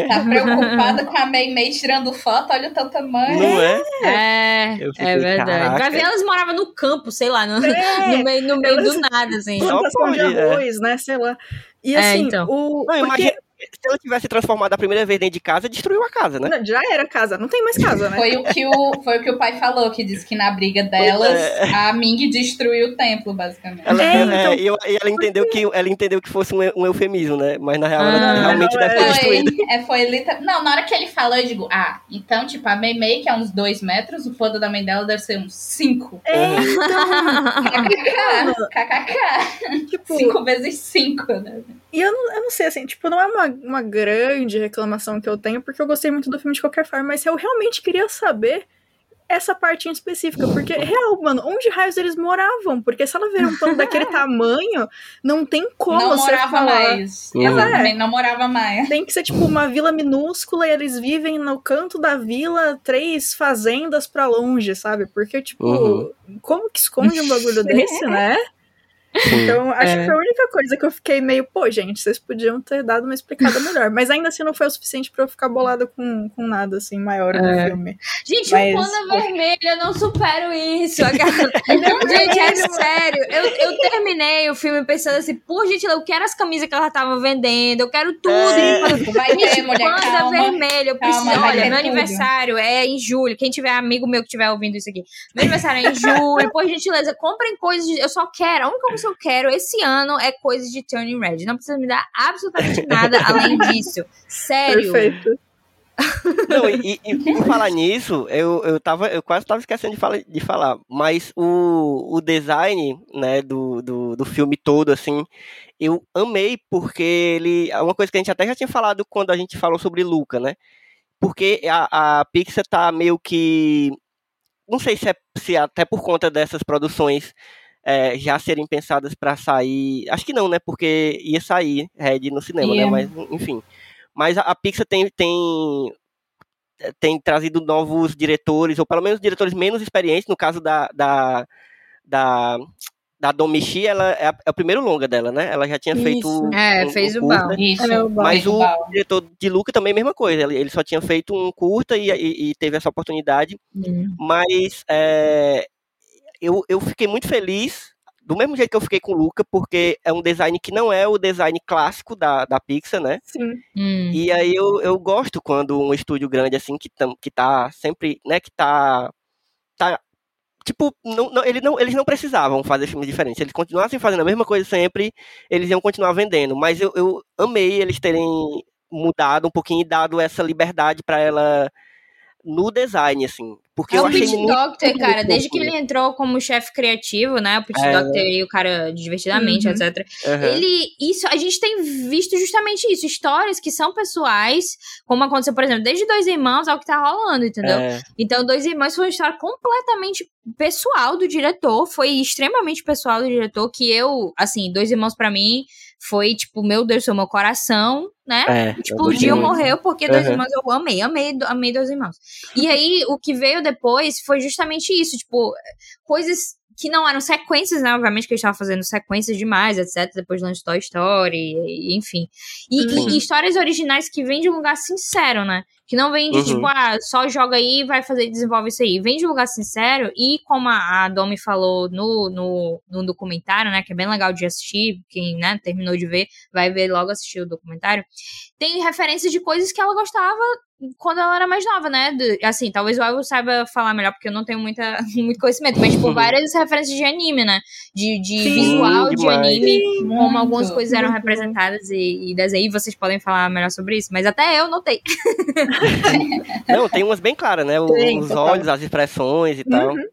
Tá preocupada com a Mei Mei tirando foto, olha o teu tamanho. Não é? É, Eu fiquei, é verdade. Vai ver, elas moravam no campo, sei lá, no, É, no meio, no meio elas- do nada, assim. Só plantação de é. arroz, né? Sei lá. E É, assim, então. o. Não, porque- imagina. Se ela tivesse transformado a primeira vez dentro de casa, destruiu a casa, né? Não, já era casa, não tem mais casa, né? Foi o, que o, foi o que o pai falou, que disse que na briga delas, é. a Ming destruiu o templo, basicamente. Ela, É, é, então- e eu- e ela entendeu que ela entendeu que fosse um, um eufemismo, né? Mas na real Ah, ela realmente não, deve ter é. destruído. Foi, é, foi literal. Não, na hora que ele falou, eu digo, ah, então, tipo, a Mei Mei, que é uns dois metros, o foda da mãe dela deve ser uns cinco. É, então, KKK, KKK. tipo, Cinco vezes cinco, né? E eu não, eu não sei, assim, tipo, não é uma, uma grande reclamação que eu tenho, porque eu gostei muito do filme de qualquer forma, mas eu realmente queria saber essa parte em específica, porque, real, mano, onde raios eles moravam? Porque se ela ver um pano daquele tamanho, não tem como não você morava falar. mais. Uhum. Exatamente, não morava mais. Tem que ser, tipo, uma vila minúscula e eles vivem no canto da vila, três fazendas pra longe, sabe? Porque, tipo, Uhum. como que esconde um bagulho desse, né? Então, acho É. que foi a única coisa que eu fiquei meio, pô, gente, vocês podiam ter dado uma explicada melhor. Mas ainda assim não foi o suficiente pra eu ficar bolada com, com nada, assim, maior no É. filme. Gente, Mas- o panda vermelho, eu não supero isso. Gente, é sério. Eu, eu terminei o filme pensando assim, por gente, eu quero as camisas que ela tava vendendo, eu quero tudo. É. Vai Gente, ter, mulher, panda calma. vermelho, eu preciso. Calma, olha, meu tudo. aniversário é em julho. Quem tiver amigo meu que estiver ouvindo isso aqui, meu aniversário é em julho. Por gentileza, comprem coisas. Eu só quero, a única coisa que eu quero esse ano é coisas de Turning Red. Não precisa me dar absolutamente nada além disso. Sério. Perfeito. Não, e, e, e por falar nisso, eu, eu, tava, eu quase tava esquecendo de, fala, de falar, mas o, o design né, do, do, do filme todo, assim, eu amei, porque ele. É uma coisa que a gente até já tinha falado quando a gente falou sobre Luca, né? Porque a, a Pixar tá meio que. Não sei se é se é até por conta dessas produções é, já serem pensadas para sair. Acho que não, né? Porque ia sair Red no cinema, Ia. né? Mas, enfim. Mas a, a Pixar tem, tem, tem trazido novos diretores, ou pelo menos diretores menos experientes, no caso da. da, da da Domichi, ela é, a- é o primeiro longa dela, né? Ela já tinha feito Isso. É, um- fez um o curta, Bal. Isso. É, o Bal. mas o diretor de Luca também, mesma coisa. Ele, ele só tinha feito um curta e, e- e teve essa oportunidade. Hum. Mas é, eu, eu fiquei muito feliz, do mesmo jeito que eu fiquei com o Luca, porque é um design que não é o design clássico da, da Pixar, né? Sim. Hum. E aí eu, eu gosto quando um estúdio grande, assim, que, tam, que tá sempre, né, que tá. tá tipo, não, não, ele não, eles não precisavam fazer filmes diferentes. Se eles continuassem fazendo a mesma coisa sempre, eles iam continuar vendendo. Mas eu, eu amei eles terem mudado um pouquinho e dado essa liberdade para ela no design, assim. Porque É eu o achei Pete muito Doctor, cara, desde que ele entrou como chefe criativo, né? O Pete É. Doctor e o cara divertidamente, Uhum. etc. Aham. Ele, isso, a gente tem visto justamente isso, histórias que são pessoais, como aconteceu, por exemplo, desde Dois Irmãos ao que tá rolando, entendeu? É, Então, Dois Irmãos foi uma história completamente pessoal do diretor, foi extremamente pessoal do diretor, que eu, assim, Dois Irmãos pra mim foi, tipo, meu Deus, seu meu coração, né? é, Tipo, o morreu porque Dois. Irmãos eu amei, amei, amei Dois Irmãos. E aí, o que veio depois foi justamente isso, tipo, coisas que não eram sequências, né? Obviamente que eles estavam fazendo sequências demais, etc. Depois de Toy Story, enfim. E, e- e histórias originais que vêm de um lugar sincero, né? Que não vem de, Uhum. tipo, ah, só joga aí e vai fazer, desenvolve isso aí. Vem de um lugar sincero e como a, a Domi falou no, no, no documentário, né? Que é bem legal de assistir, quem, né, terminou de ver, vai ver logo assistir o documentário. Tem referências de coisas que ela gostava quando ela era mais nova, né? De- assim, talvez o Ivo saiba falar melhor, porque eu não tenho muita, muito conhecimento, mas, tipo, várias referências de anime, né? De, de Sim, visual de demais. anime, como Muito. algumas coisas eram muito. representadas e, e desenho, e vocês podem falar melhor sobre isso, mas até eu notei. Não, tem umas bem claras, né? Tem, Os total. olhos, as expressões e tal. Uhum.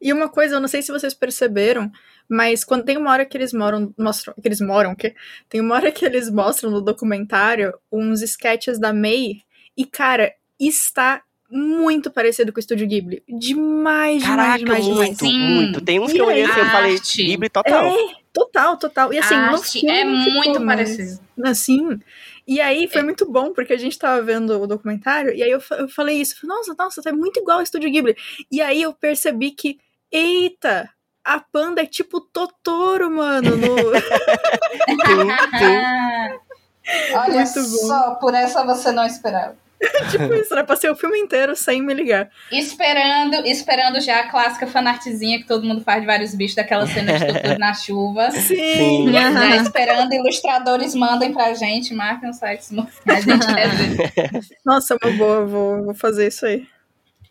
E uma coisa, eu não sei se vocês perceberam, mas quando tem uma hora que eles moram, mostram, que eles moram, que tem uma hora que eles mostram no documentário uns sketches da May e cara, está muito parecido com o Estúdio Ghibli. Demais, Caraca, demais, demais, demais. muito, Sim. muito. Tem uns E que eu olhei assim, eu falei. Ghibli total. É, total, total. E assim, A arte é ficou muito mais- parecido. Assim. E aí foi muito bom, porque a gente tava vendo o documentário, e aí eu, eu falei isso, falei, nossa, nossa, tá muito igual ao Estúdio Ghibli. E aí eu percebi que, eita, a panda é tipo Totoro, mano. no-. Olha Muito bom. só, por essa você não esperava. tipo isso, né? Passei o filme inteiro sem me ligar. Esperando, esperando já a clássica fanartzinha que todo mundo faz de vários bichos, daquela cena de Doutor na chuva. Sim. Já esperando, ilustradores mandem pra gente, marquem o site. A gente quer ver. Nossa, é uma boa, vou, vou fazer isso aí.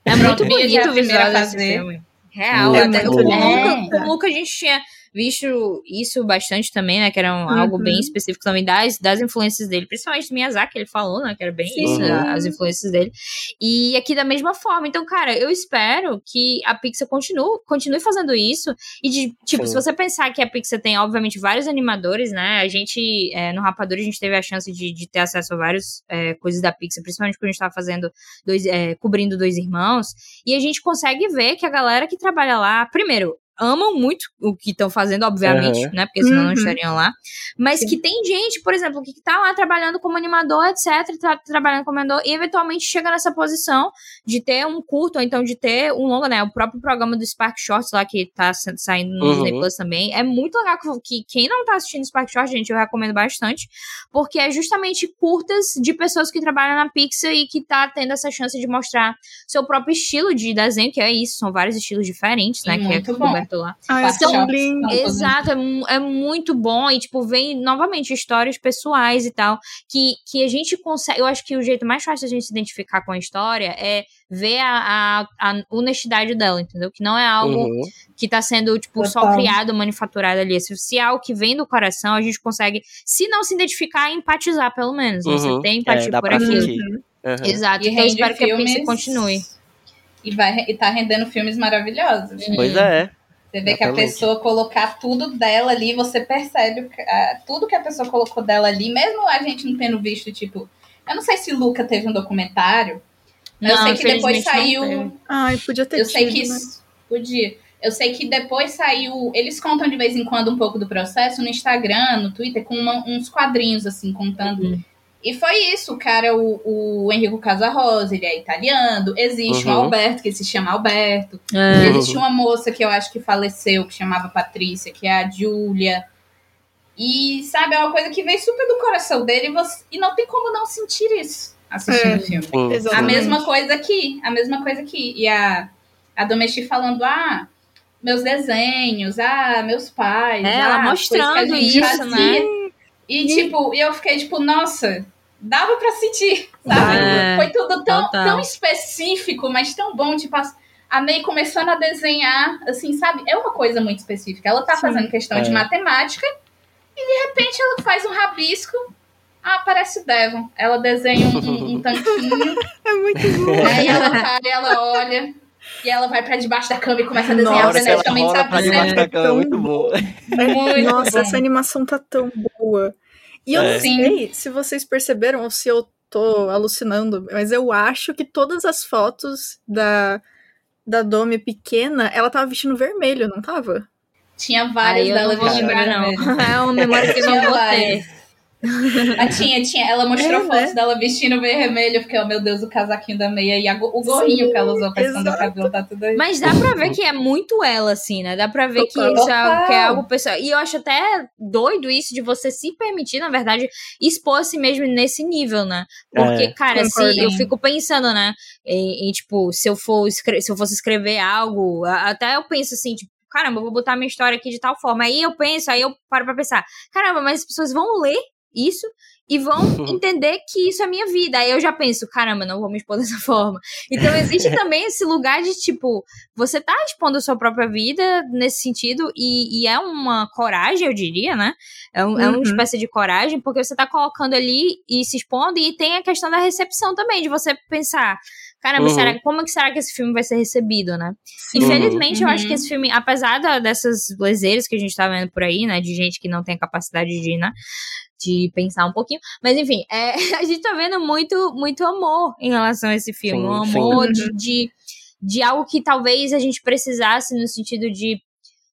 É Pronto, muito é bonito o primeira visual desse fazer. filme. Real, É até o bom. Luca, com o Luca a gente tinha visto isso bastante também, né? Que era um- algo Uhum. bem específico também das, das influências dele, principalmente do Miyazaki, ele falou, né? Que era bem Sim. isso, Uhum. as influências dele. E aqui da mesma forma. Então, cara, eu espero que a Pixar continue, continue fazendo isso. E, de, tipo, Sim. se você pensar que a Pixar tem, obviamente, vários animadores, né? A gente, é, no Rapadura, a gente teve a chance de, de ter acesso a várias é, coisas da Pixar, principalmente quando a gente tava fazendo, dois, é, cobrindo Dois Irmãos. E a gente consegue ver que a galera que trabalha lá, primeiro, amam muito o que estão fazendo, obviamente, Aham. né? Porque senão não Uhum. estariam lá. Mas Sim. que tem gente, por exemplo, que tá lá trabalhando como animador, etc., tá trabalhando como animador, e eventualmente chega nessa posição de ter um curto, ou então de ter um longa, né? O próprio programa do Spark Shorts lá, que tá sa- saindo no Uhum. Disney Plus também. É muito legal que, que quem não tá assistindo Spark Shorts, gente, eu recomendo bastante, porque é justamente curtas de pessoas que trabalham na Pixar e que tá tendo essa chance de mostrar seu próprio estilo de desenho, que é isso, são vários estilos diferentes, né? E que é muito bom. Lá. Lindo. Não, tô Exato, é, é muito bom e, tipo, vem novamente histórias pessoais e tal, que, que a gente consegue. Eu acho que o jeito mais fácil da gente se identificar com a história é ver a, a, a honestidade dela, entendeu? Que não é algo Uhum. que tá sendo, tipo, só Total. criado, manufaturado ali. Se, se é algo que vem do coração, a gente consegue, se não se identificar, empatizar, pelo menos. né? Você Uhum. tem É, empatia dá por aquilo. sentir. Uhum. Exato. E Então espero que a filmes- Pixar continue. E, vai, e tá rendendo filmes maravilhosos. Pois é. Você vê que a pessoa colocar tudo dela ali, você percebe o que- ah, tudo que a pessoa colocou dela ali, mesmo a gente não tendo visto, tipo. Eu não sei se Luca teve um documentário. mas eu Não, sei que depois saiu. Ai, podia ter Eu sei tido, que. né? Podia. Eu sei que depois saiu. Eles contam de vez em quando um pouco do processo no Instagram, no Twitter, com uma- uns quadrinhos, assim, contando. Uhum. E foi isso, o cara, o, o Enrico Casarosa, ele é italiano. Existe um Uhum. Alberto, que se chama Alberto. É. Existe uma moça que eu acho que faleceu, que chamava Patrícia, que é a Júlia. E, sabe, é uma coisa que veio super do coração dele e, você- e não tem como não sentir isso assistindo É. o filme. Sim. A mesma coisa aqui, a mesma coisa aqui. E a, a Domesti falando, ah, meus desenhos, ah, meus pais. É, ah, ela mostrando isso, fazia. né? E, tipo, e eu fiquei, tipo, nossa, dava pra sentir, sabe? É, Foi tudo tão, total. tão específico, mas tão bom, tipo, a, a May começando a desenhar, assim, sabe? É uma coisa muito específica. Ela tá Sim. fazendo questão de É. matemática e, de repente, ela faz um rabisco. Ah, parece o Devon. Ela desenha um, um- um tanquinho. É muito bom. Aí ela para ela olha. E ela vai pra debaixo da cama e começa a desenhar ela freneticamente, rola pra sabe? debaixo da cama, é tão muito bom. Muito Nossa, bom. essa animação tá tão boa. E eu É. não sei se vocês perceberam ou se eu tô alucinando, mas eu acho que todas as fotos da, da Domi pequena, ela tava vestindo vermelho, não tava? Tinha várias lembrar, não. vermelho. É uma memória que eu não vou ter. Ah, tinha, tinha. Ela mostrou É, né? fotos dela vestindo vermelho. Fiquei, oh meu Deus, o casaquinho da meia e a o gorrinho Sim, que ela usou pra esconder o cabelo, tá tudo aí. Mas dá pra ver que é muito ela, assim, né? Dá pra ver que é, algo- que é algo pessoal. E eu acho até doido isso de você se permitir, na verdade, expor si mesmo nesse nível, né? Porque, É. cara, se eu fico pensando, né? Em, em, tipo, se eu, for escre- se eu fosse escrever algo, até eu penso assim, tipo, caramba, eu vou botar minha história aqui de tal forma. Aí eu penso, aí eu paro pra pensar, caramba, mas as pessoas vão ler isso e vão entender que isso é minha vida. Aí eu já penso, caramba, não vou me expor dessa forma. Então existe também esse lugar de tipo, você tá expondo a sua própria vida nesse sentido, e, e é uma coragem, eu diria, né? É, um- é uma Uhum. espécie de coragem, porque você tá colocando ali e se expondo, e tem a questão da recepção também, de você pensar. Caramba, Uhum. será, como que será que esse filme vai ser recebido, né? Sim. Infelizmente, eu acho Uhum. que esse filme, apesar da- dessas lezeiras que a gente tá vendo por aí, né? De gente que não tem a capacidade de, né? De pensar um pouquinho. Mas, enfim, é, a gente tá vendo muito, muito amor em relação a esse filme. Sim, um amor Uhum. de, de, de algo que talvez a gente precisasse no sentido de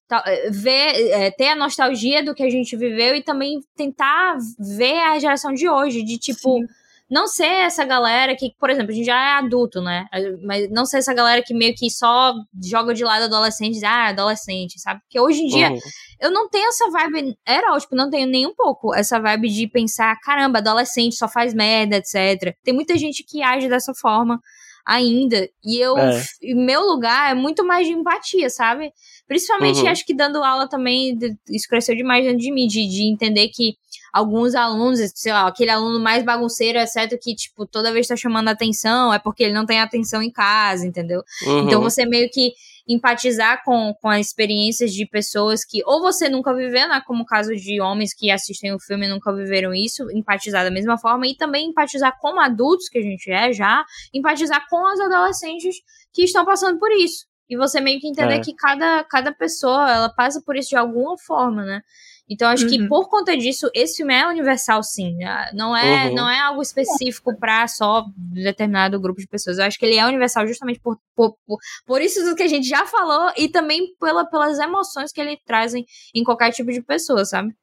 ta- ver, é, ter a nostalgia do que a gente viveu e também tentar ver a geração de hoje, de tipo, Sim. Não ser essa galera que, por exemplo, a gente já é adulto, né? Mas não ser essa galera que meio que só joga de lado adolescentes, ah, adolescente, sabe? Porque hoje em dia Uhum. eu não tenho essa vibe erótica, não tenho nem um pouco essa vibe de pensar, caramba, adolescente só faz merda, etc. Tem muita gente que age dessa forma ainda. E eu, É. meu lugar é muito mais de empatia, sabe? Principalmente, Uhum. acho que dando aula também, isso cresceu demais dentro de mim, de, de entender que alguns alunos, sei lá, aquele aluno mais bagunceiro, exceto que, tipo, toda vez tá chamando atenção, é porque ele não tem atenção em casa, entendeu? Então Uhum. você meio que empatizar com, com as experiências de pessoas que ou você nunca viveu, né, como o caso de homens que assistem o filme e nunca viveram isso, empatizar da mesma forma e também empatizar como adultos que a gente é já, empatizar com as adolescentes que estão passando por isso. E você meio que entender É. que cada, cada pessoa, ela passa por isso de alguma forma, né? Então, acho que Uhum. por conta disso, esse filme é universal, sim. né? Não é, Uhum. não é algo específico pra só determinado grupo de pessoas. Eu acho que ele é universal justamente por, por, por, por isso do que a gente já falou e também pela, pelas emoções que ele trazem em qualquer tipo de pessoa, sabe?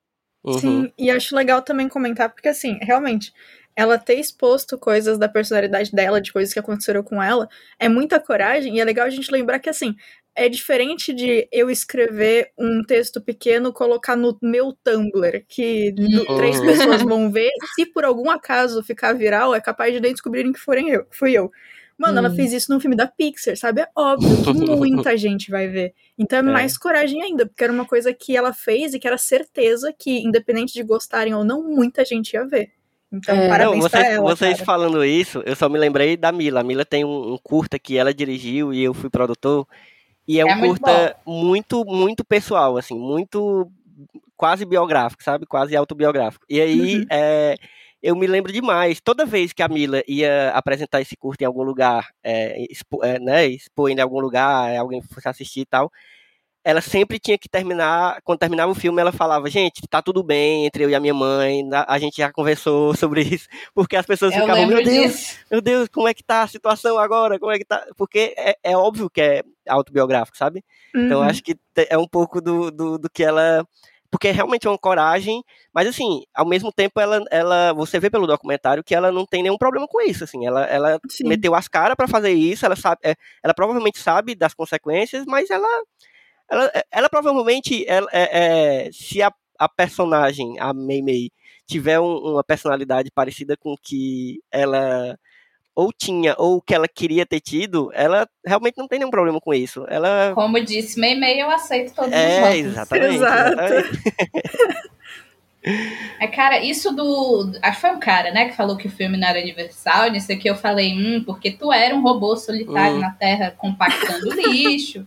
Uhum. Sim, e acho legal também comentar, porque assim, realmente, ela ter exposto coisas da personalidade dela, de coisas que aconteceram com ela, é muita coragem, e é legal a gente lembrar que assim, é diferente de eu escrever um texto pequeno, colocar no meu Tumblr, que Uhum. três pessoas vão ver, se por algum acaso ficar viral, é capaz de nem descobrirem que forem eu, fui eu. Mano, ela Hum. fez isso num filme da Pixar, sabe? É óbvio que muita gente vai ver. Então é mais coragem ainda, porque era uma coisa que ela fez e que era certeza que, independente de gostarem ou não, muita gente ia ver. Então, É. parabéns Não, pra vocês, ela. vocês cara. falando isso, eu só me lembrei da Mila. A Mila tem um, um curta que ela dirigiu e eu fui produtor. E é um É muito curta muito, muito pessoal, assim, muito quase biográfico, sabe? Quase autobiográfico. E aí, Uhum. é, eu me lembro demais, toda vez que a Mila ia apresentar esse curta em algum lugar, é, expo, é, né, expor em algum lugar, alguém fosse assistir e tal, ela sempre tinha que terminar, quando terminava o filme, ela falava, gente, tá tudo bem entre eu e a minha mãe, a gente já conversou sobre isso, porque as pessoas Eu ficavam, meu Deus, disso. meu Deus, como é que tá a situação agora, como é que tá, porque é, é óbvio que é autobiográfico, sabe? Então Uhum. acho que é um pouco do, do, do que ela. Porque realmente é uma coragem, mas assim, ao mesmo tempo ela, ela você vê pelo documentário que ela não tem nenhum problema com isso, assim, ela, ela Sim. meteu as caras pra fazer isso, ela sabe, é, ela provavelmente sabe das consequências, mas ela, ela, ela provavelmente, ela, é, é, se a, a personagem, a Mei Mei, tiver um- uma personalidade parecida com que ela ou tinha ou que ela queria ter tido, ela realmente não tem nenhum problema com isso. Ela Como disse Meimei, eu aceito todos os é, votos. exatamente. Exato. exatamente. É, cara, isso do. Acho que foi um cara, né, que falou que o filme não era universal. Nisso aqui eu falei, hum, porque tu era um robô solitário Hum. na Terra compactando lixo.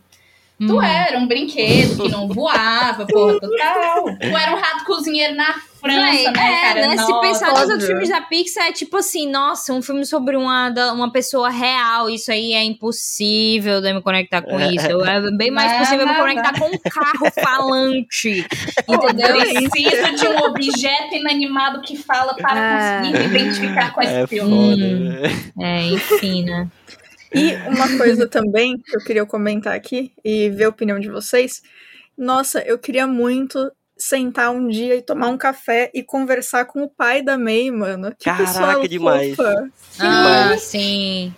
Tu Hum. era um brinquedo que não voava, porra, total. Tu era um rato cozinheiro na França, Véi, né, cara? É, né? Se Nossa. pensar nos outros filmes da Pixar, é tipo assim, nossa, um filme sobre uma, uma pessoa real. Isso aí é impossível de eu me conectar com isso. É bem mais Não, possível eu me não, conectar com um carro falante. Eu Entendeu? preciso de um objeto inanimado que fala para Ah. conseguir me identificar com esse É filme. foda. É, enfim, né? E uma coisa também que eu queria comentar aqui e ver a opinião de vocês. Nossa, eu queria muito sentar um dia e tomar um café e conversar com o pai da May, mano. Que Caraca, pessoa demais. fofa. Ah, sim.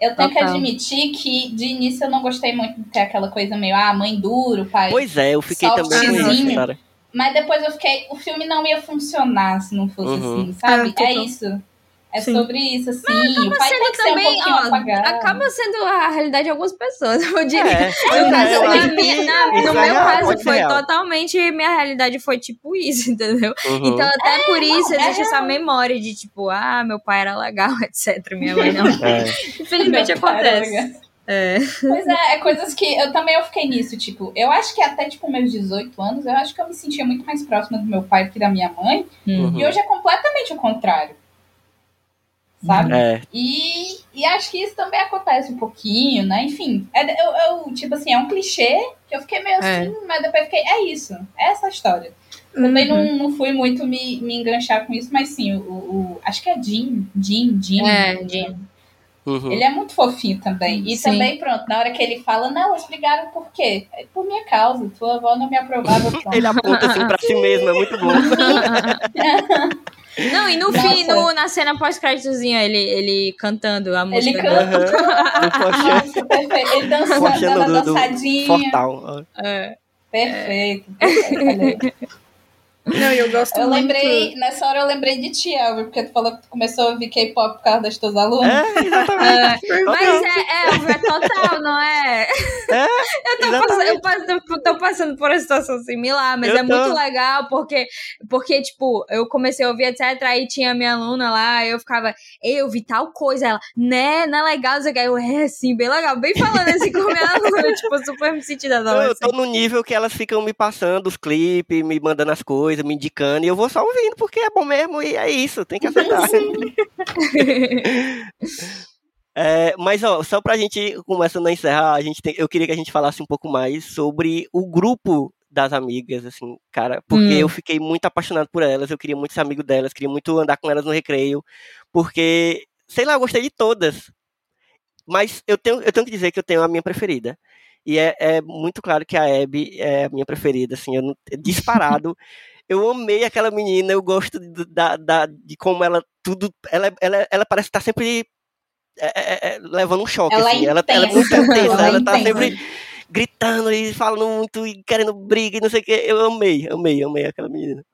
Eu tenho que Total. admitir que de início eu não gostei muito de ter aquela coisa meio, ah, mãe duro, pai. Pois é, eu fiquei também com isso, cara. Mas depois eu fiquei, o filme não ia funcionar se não fosse Uhum. assim, sabe? Ah, é total. isso. É Sim. sobre isso, assim. o pai tem Sendo um também, pouquinho ó, apagado. acaba sendo a realidade de algumas pessoas, eu diria. É, é, minha- isso no é meu real, caso ser foi real. totalmente. Minha realidade foi tipo isso, entendeu? Uhum. Então, até por isso não, é existe essa memória de tipo, ah, meu pai era legal, etc. Minha mãe não. É. Infelizmente acontece. É. Pois é, é coisas que eu também eu fiquei nisso, tipo, eu acho que até tipo meus 18 anos, eu acho que eu me sentia muito mais próxima do meu pai do que da minha mãe, Uhum. e hoje é completamente o contrário. Sabe? É, E, e acho que isso também acontece um pouquinho, né? Enfim, é, eu, eu, tipo assim, é um clichê que eu fiquei meio É. assim, mas depois fiquei, é isso, é essa a história. Também Uhum. não, não fui muito me, me enganchar com isso, mas sim, o, o- acho que é Jim, Jim, Jim. É, Jim. uhum. Ele é muito fofinho também. E Sim. também, pronto, na hora que ele fala, não, eles brigaram por quê? É Por minha causa, tua avó não me aprovava. Ele aponta assim pra si mesmo, é muito bom. Não, e no Nossa. fim, no- na cena pós-créditozinha, ele, ele cantando a música. Ele canta. Poxa, Nossa, perfeito. Ele dançando, dando a do, do dançadinha. Fortal. É. Perfeito. perfeito. Não, eu gosto Eu muito. lembrei, nessa hora eu lembrei de ti, Elvio, porque tu falou que tu começou a ouvir K-pop por causa das tuas alunas. É, exatamente. É, mas é, é, é total, não é? É, Eu tô, passando, eu passo- tô- passando por uma situação similar, mas Eu é muito tô. legal porque, porque, tipo, eu comecei a ouvir, etc. Aí tinha a minha aluna lá, eu ficava, "Ei, eu vi tal coisa. Ela, né, não é legal. Eu, é, sim, bem legal. Bem falando assim com a minha aluna, tipo, super me sentindo Eu, eu adolescente. tô no nível que elas ficam me passando os clipes, me mandando as coisas, me indicando, e eu vou só ouvindo, porque é bom mesmo, e é isso, tem que aceitar. É, mas, ó, só pra gente, começando a encerrar, a gente tem, eu queria que a gente falasse um pouco mais sobre o grupo das amigas, assim, cara, porque Hum. eu fiquei muito apaixonado por elas, eu queria muito ser amigo delas, queria muito andar com elas no recreio, porque, sei lá, eu gostei de todas. Mas eu tenho, eu tenho que dizer que eu tenho a minha preferida. E é, é muito claro que a Abby é a minha preferida, assim, eu disparado. Eu amei aquela menina, eu gosto de, da, da- de como ela tudo. Ela, ela, ela parece estar sempre é, é, é, levando um choque, Ela é assim. Ela, ela é muito intensa, ela é ela tá intensa. sempre gritando e falando muito e querendo briga e não sei o que. Eu amei, amei, amei aquela menina.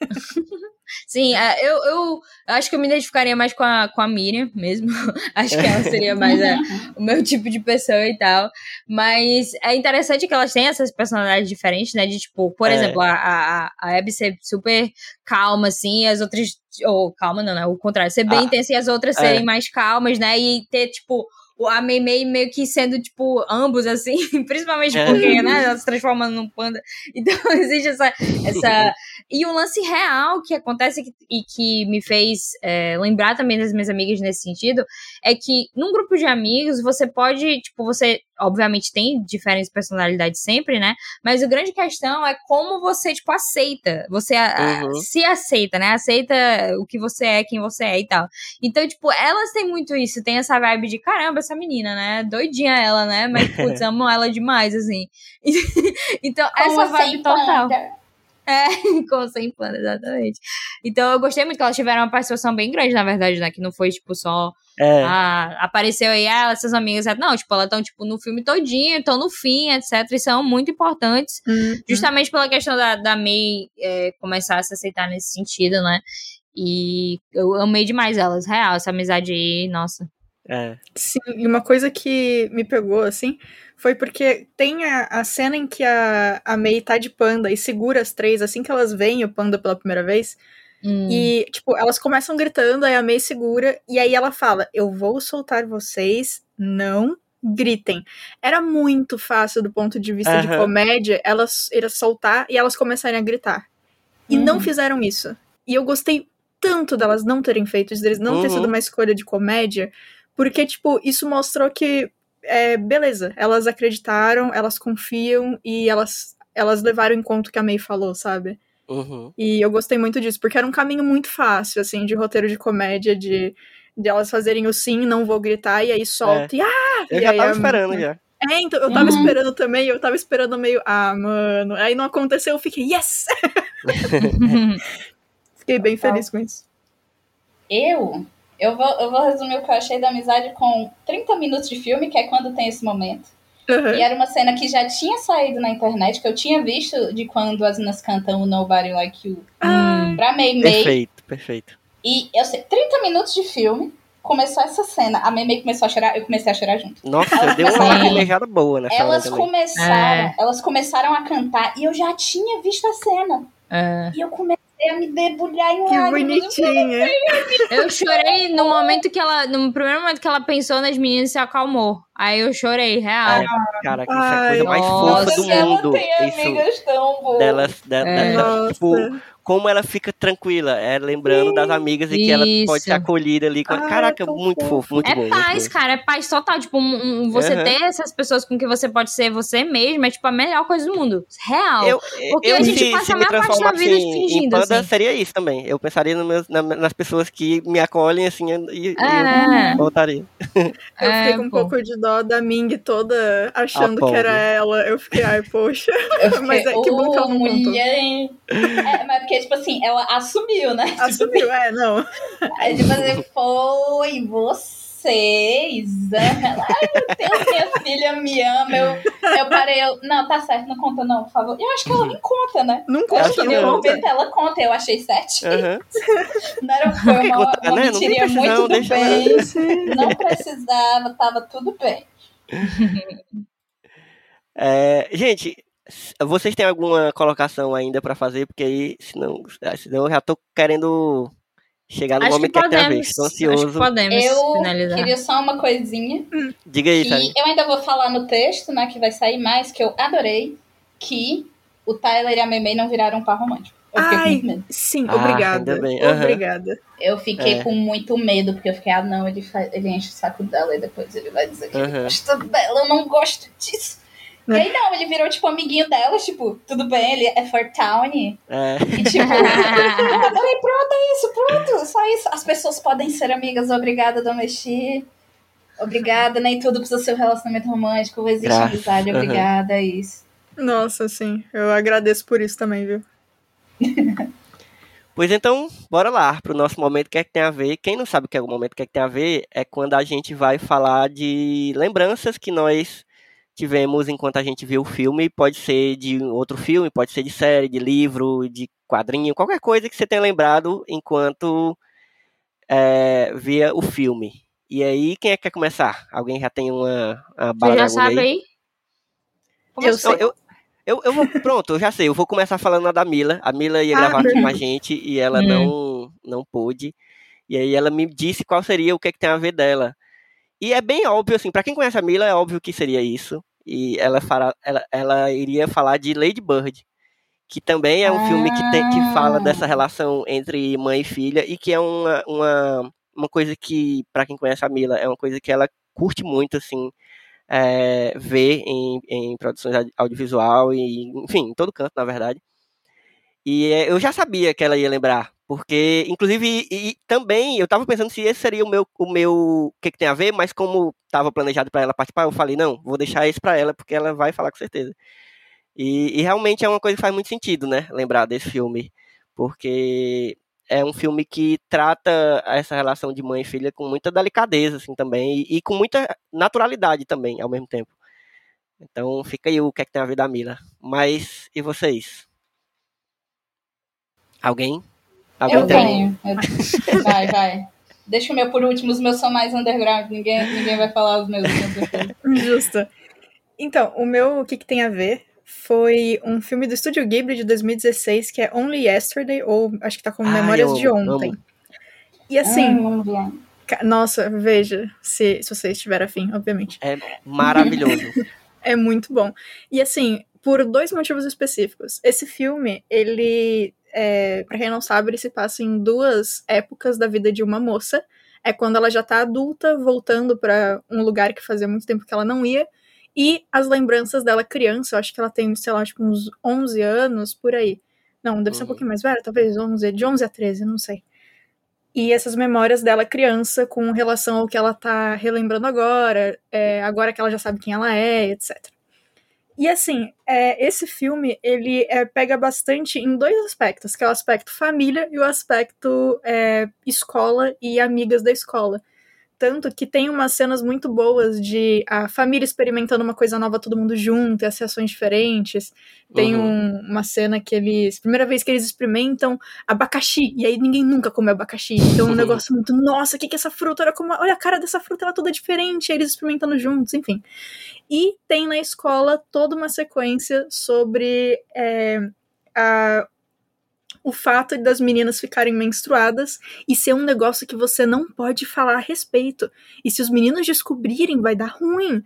Sim, é, eu, eu acho que eu me identificaria mais com a, com a Miriam mesmo. acho que ela seria mais é, o meu tipo de pessoa e tal. Mas é interessante que elas têm essas personalidades diferentes, né? De tipo, por É. exemplo, a, a, a Abby ser super calma, assim, e as outras. Ou calma, não, né? O contrário, ser bem Ah, intensa e as outras é. serem mais calmas, né? E ter, tipo. O- A Meimei meio que sendo, tipo, ambos, assim, principalmente É. porque, né, ela se transformando num panda. Então, existe essa, essa e um lance real que acontece que- e que me fez é, lembrar também das minhas amigas nesse sentido é que num grupo de amigos você pode, tipo, você obviamente tem diferentes personalidades sempre, né? Mas a grande questão é como você, tipo, aceita. Você Uhum. se aceita, né? Aceita o que você é, quem você é e tal. Então, tipo, elas têm muito isso, tem essa vibe de caramba, essa menina, né? Doidinha ela, né? Mas, putz, amo ela demais, assim. então, essa vibe total. É, com sem plano, exatamente. Então eu gostei muito que elas tiveram uma participação bem grande, na verdade, né? Que não foi, tipo, só. É, Ah, apareceu aí, ah, essas amigas. Não, tipo, elas estão, tipo, no filme todinho, estão no fim, etc. E são muito importantes. Uhum. Justamente pela questão da, da May é, começar a se aceitar nesse sentido, né? E eu amei demais elas, real, essa amizade aí, nossa. É. Sim, e uma coisa que me pegou, assim, foi porque tem a, a cena em que a, a May tá de panda e segura as três assim que elas veem o panda pela primeira vez. Hum. E, tipo, elas começam gritando, aí a May segura, e aí ela fala: Eu vou soltar vocês, não gritem. Era muito fácil do ponto de vista de Aham. comédia elas elas soltar e elas começarem a gritar. E não Uhum. fizeram isso. E eu gostei tanto delas não terem feito isso, deles não ter Uhum. sido uma escolha de comédia, porque, tipo, isso mostrou que, é, beleza, elas acreditaram, elas confiam e elas, elas levaram em conta o que a May falou, sabe? Uhum. E eu gostei muito disso, porque era um caminho muito fácil, assim, de roteiro de comédia, de, de elas fazerem o sim, não vou gritar, e aí solta, e ah! Eu e já aí tava esperando já. É, então, eu tava Uhum. esperando também, eu tava esperando meio, ah, mano. Aí não aconteceu, eu fiquei, yes! Fiquei bem feliz com isso. Eu, eu vou, eu vou resumir o que eu achei da amizade com 30 minutos de filme, que é quando tem esse momento. Uhum. E era uma cena que já tinha saído na internet, que eu tinha visto de quando as meninas cantam o Nobody Like You Ah, pra May May. Perfeito, perfeito. E eu sei, 30 minutos de filme, começou essa cena, a May May começou a chorar, eu comecei a chorar junto. Nossa, Elas deu uma lacrimejada boa nessa Elas começaram, É. elas começaram a cantar e eu já tinha visto a cena. É. E eu comecei a me debulhar em que lágrimas. bonitinha. Eu chorei no momento que ela. No primeiro momento que ela pensou nas meninas e se acalmou. Aí eu chorei, real. É, cara, que isso é a coisa mais fofa do ela mundo. tem Isso amigas tão boas. delas, de, É. dessa- tipo. Como ela fica tranquila, é lembrando das amigas e que ela pode ser acolhida ali. com- Ai, Caraca, é muito fofo. fofo, muito é bom. muito paz, bom. cara, é paz total. Tipo, um- um- você Aham. ter essas pessoas com que você pode ser você mesmo é tipo a melhor coisa do mundo. Real. Eu, Porque eu a gente se, passa se a maior parte da vida em, em fingindo, panda, assim. seria isso também. Eu pensaria no meus- na- nas pessoas que me acolhem, assim, e, e É. eu voltaria. Eu É, fiquei com um pouco de dó da Ming toda achando Ah, que era ela. Eu fiquei, ai, poxa. Fiquei, Mas é que bom que ela "Ô, não mulher. É, mas porque, tipo assim, ela assumiu, né? Assumiu, é, não. Aí, tipo assim, foi vocês. Ela, Ai, meu Deus, minha filha me ama. Eu, eu parei, eu, não, tá certo, não conta não, por favor. Eu acho que ela nem conta, né? Não Eu acho conta, que em não algum não. conta. momento ela conta, eu achei certinho. Aham. Não era foi uma, contar, uma né? Não mentirinha muito precisão, do ela- bem. Não precisava, tava tudo bem. É, gente, vocês têm alguma colocação ainda pra fazer? Porque aí, senão, ah, senão eu já tô querendo chegar no Acho que momento que, é que tem a ver. podemos. Estou Acho que ansioso. podemos Eu finalizar. queria só uma coisinha. Diga aí, que Thaís. eu ainda vou falar no texto, né, que vai sair mais, que eu adorei que o Tyler e a Memei não viraram um par romântico. Eu fiquei com Ai, muito medo. sim, Ah, obrigada. aham. Obrigada. Eu fiquei É. com muito medo, porque eu fiquei, ah, não, ele, faz, ele enche o saco dela e depois ele vai dizer que ele Aham. gosta dela, eu não gosto disso. E É. aí, não, ele virou, tipo, amiguinho dela, tipo, tudo bem, ele é for town. E, É, tipo, eu adorei, pronto, é isso, pronto, só isso. As pessoas podem ser amigas, obrigada, Domesti. Obrigada, nem tudo precisa ser um relacionamento romântico, existe Graças, amizade, obrigada, é isso. Nossa, sim. Eu agradeço por isso também, viu? Pois então, bora lá pro nosso momento o que é que tem a ver. Quem não sabe o que é o momento o que é que tem a ver é quando a gente vai falar de lembranças que nós tivemos enquanto a gente viu o filme. Pode ser de outro filme, pode ser de série, de livro, de quadrinho, qualquer coisa que você tenha lembrado enquanto é, via o filme. E aí, quem é que quer começar? Alguém já tem uma, uma bala Você já sabe aí? aí? Eu sei. eu, eu, eu vou, pronto, eu já sei, eu vou começar falando a da Mila. A Mila ia Ah, gravar aqui com a gente e ela Hum. não, não pôde. E aí ela me disse qual seria o que, é que tem a ver dela. E é bem óbvio, assim, pra quem conhece a Mila, é óbvio que seria isso. E ela, fará, ela, ela iria falar de Lady Bird, que também é um filme que, tem, que fala Ah. dessa relação entre mãe e filha e que é uma, uma, uma coisa que, pra quem conhece a Mila, é uma coisa que ela curte muito, assim, é, ver em, em produções audi- audiovisual e, enfim, em todo canto, na verdade. E é, eu já sabia que ela ia lembrar, porque, inclusive, e, e também eu tava pensando se esse seria o meu, o meu, que, que tem a ver, mas como tava planejado para ela participar, eu falei, não, vou deixar esse para ela, porque ela vai falar com certeza. E, e realmente é uma coisa que faz muito sentido, né, lembrar desse filme, porque é um filme que trata essa relação de mãe e filha com muita delicadeza, assim, também, e, e com muita naturalidade também, ao mesmo tempo. Então, fica aí o que é que tem a ver da Mila. Mas, e vocês? Alguém? Alguém Eu tenho. Eu- Vai, vai. Deixa o meu por último, os meus são mais underground, ninguém, ninguém vai falar os meus. Justo. Então, o meu, o que, que tem a ver, foi um filme do Estúdio Ghibli de 2016, que é Only Yesterday, ou acho que tá com Memórias eu de Ontem. amo. E assim, nossa, veja, se, se você estiver afim, obviamente. É maravilhoso. É muito bom. E assim, por dois motivos específicos. Esse filme, ele é, para quem não sabe, ele se passa em duas épocas da vida de uma moça. É quando ela já tá adulta, voltando para um lugar que fazia muito tempo que ela não ia, e as lembranças dela criança, eu acho que ela tem, sei lá, tipo uns 11 anos, por aí. Não, deve ser um Uhum. pouquinho mais velha, talvez 11, de 11 a 13, não sei. E essas memórias dela criança com relação ao que ela tá relembrando agora, é, agora que ela já sabe quem ela é, etc. E assim, é, esse filme, ele é, pega bastante em dois aspectos, que é o aspecto família e o aspecto é, escola e amigas da escola. Tanto que tem umas cenas muito boas de a família experimentando uma coisa nova, todo mundo junto, e as reações diferentes. Tem Uhum. um- uma cena que eles. Primeira vez que eles experimentam abacaxi, e aí ninguém nunca come abacaxi. Então é um negócio muito, nossa, o que, que é essa fruta? Olha, como, olha a cara dessa fruta, ela é toda diferente, e aí eles experimentando juntos, enfim. E tem na escola toda uma sequência sobre é, a- o fato das meninas ficarem menstruadas e ser um negócio que você não pode falar a respeito. E se os meninos descobrirem, vai dar ruim.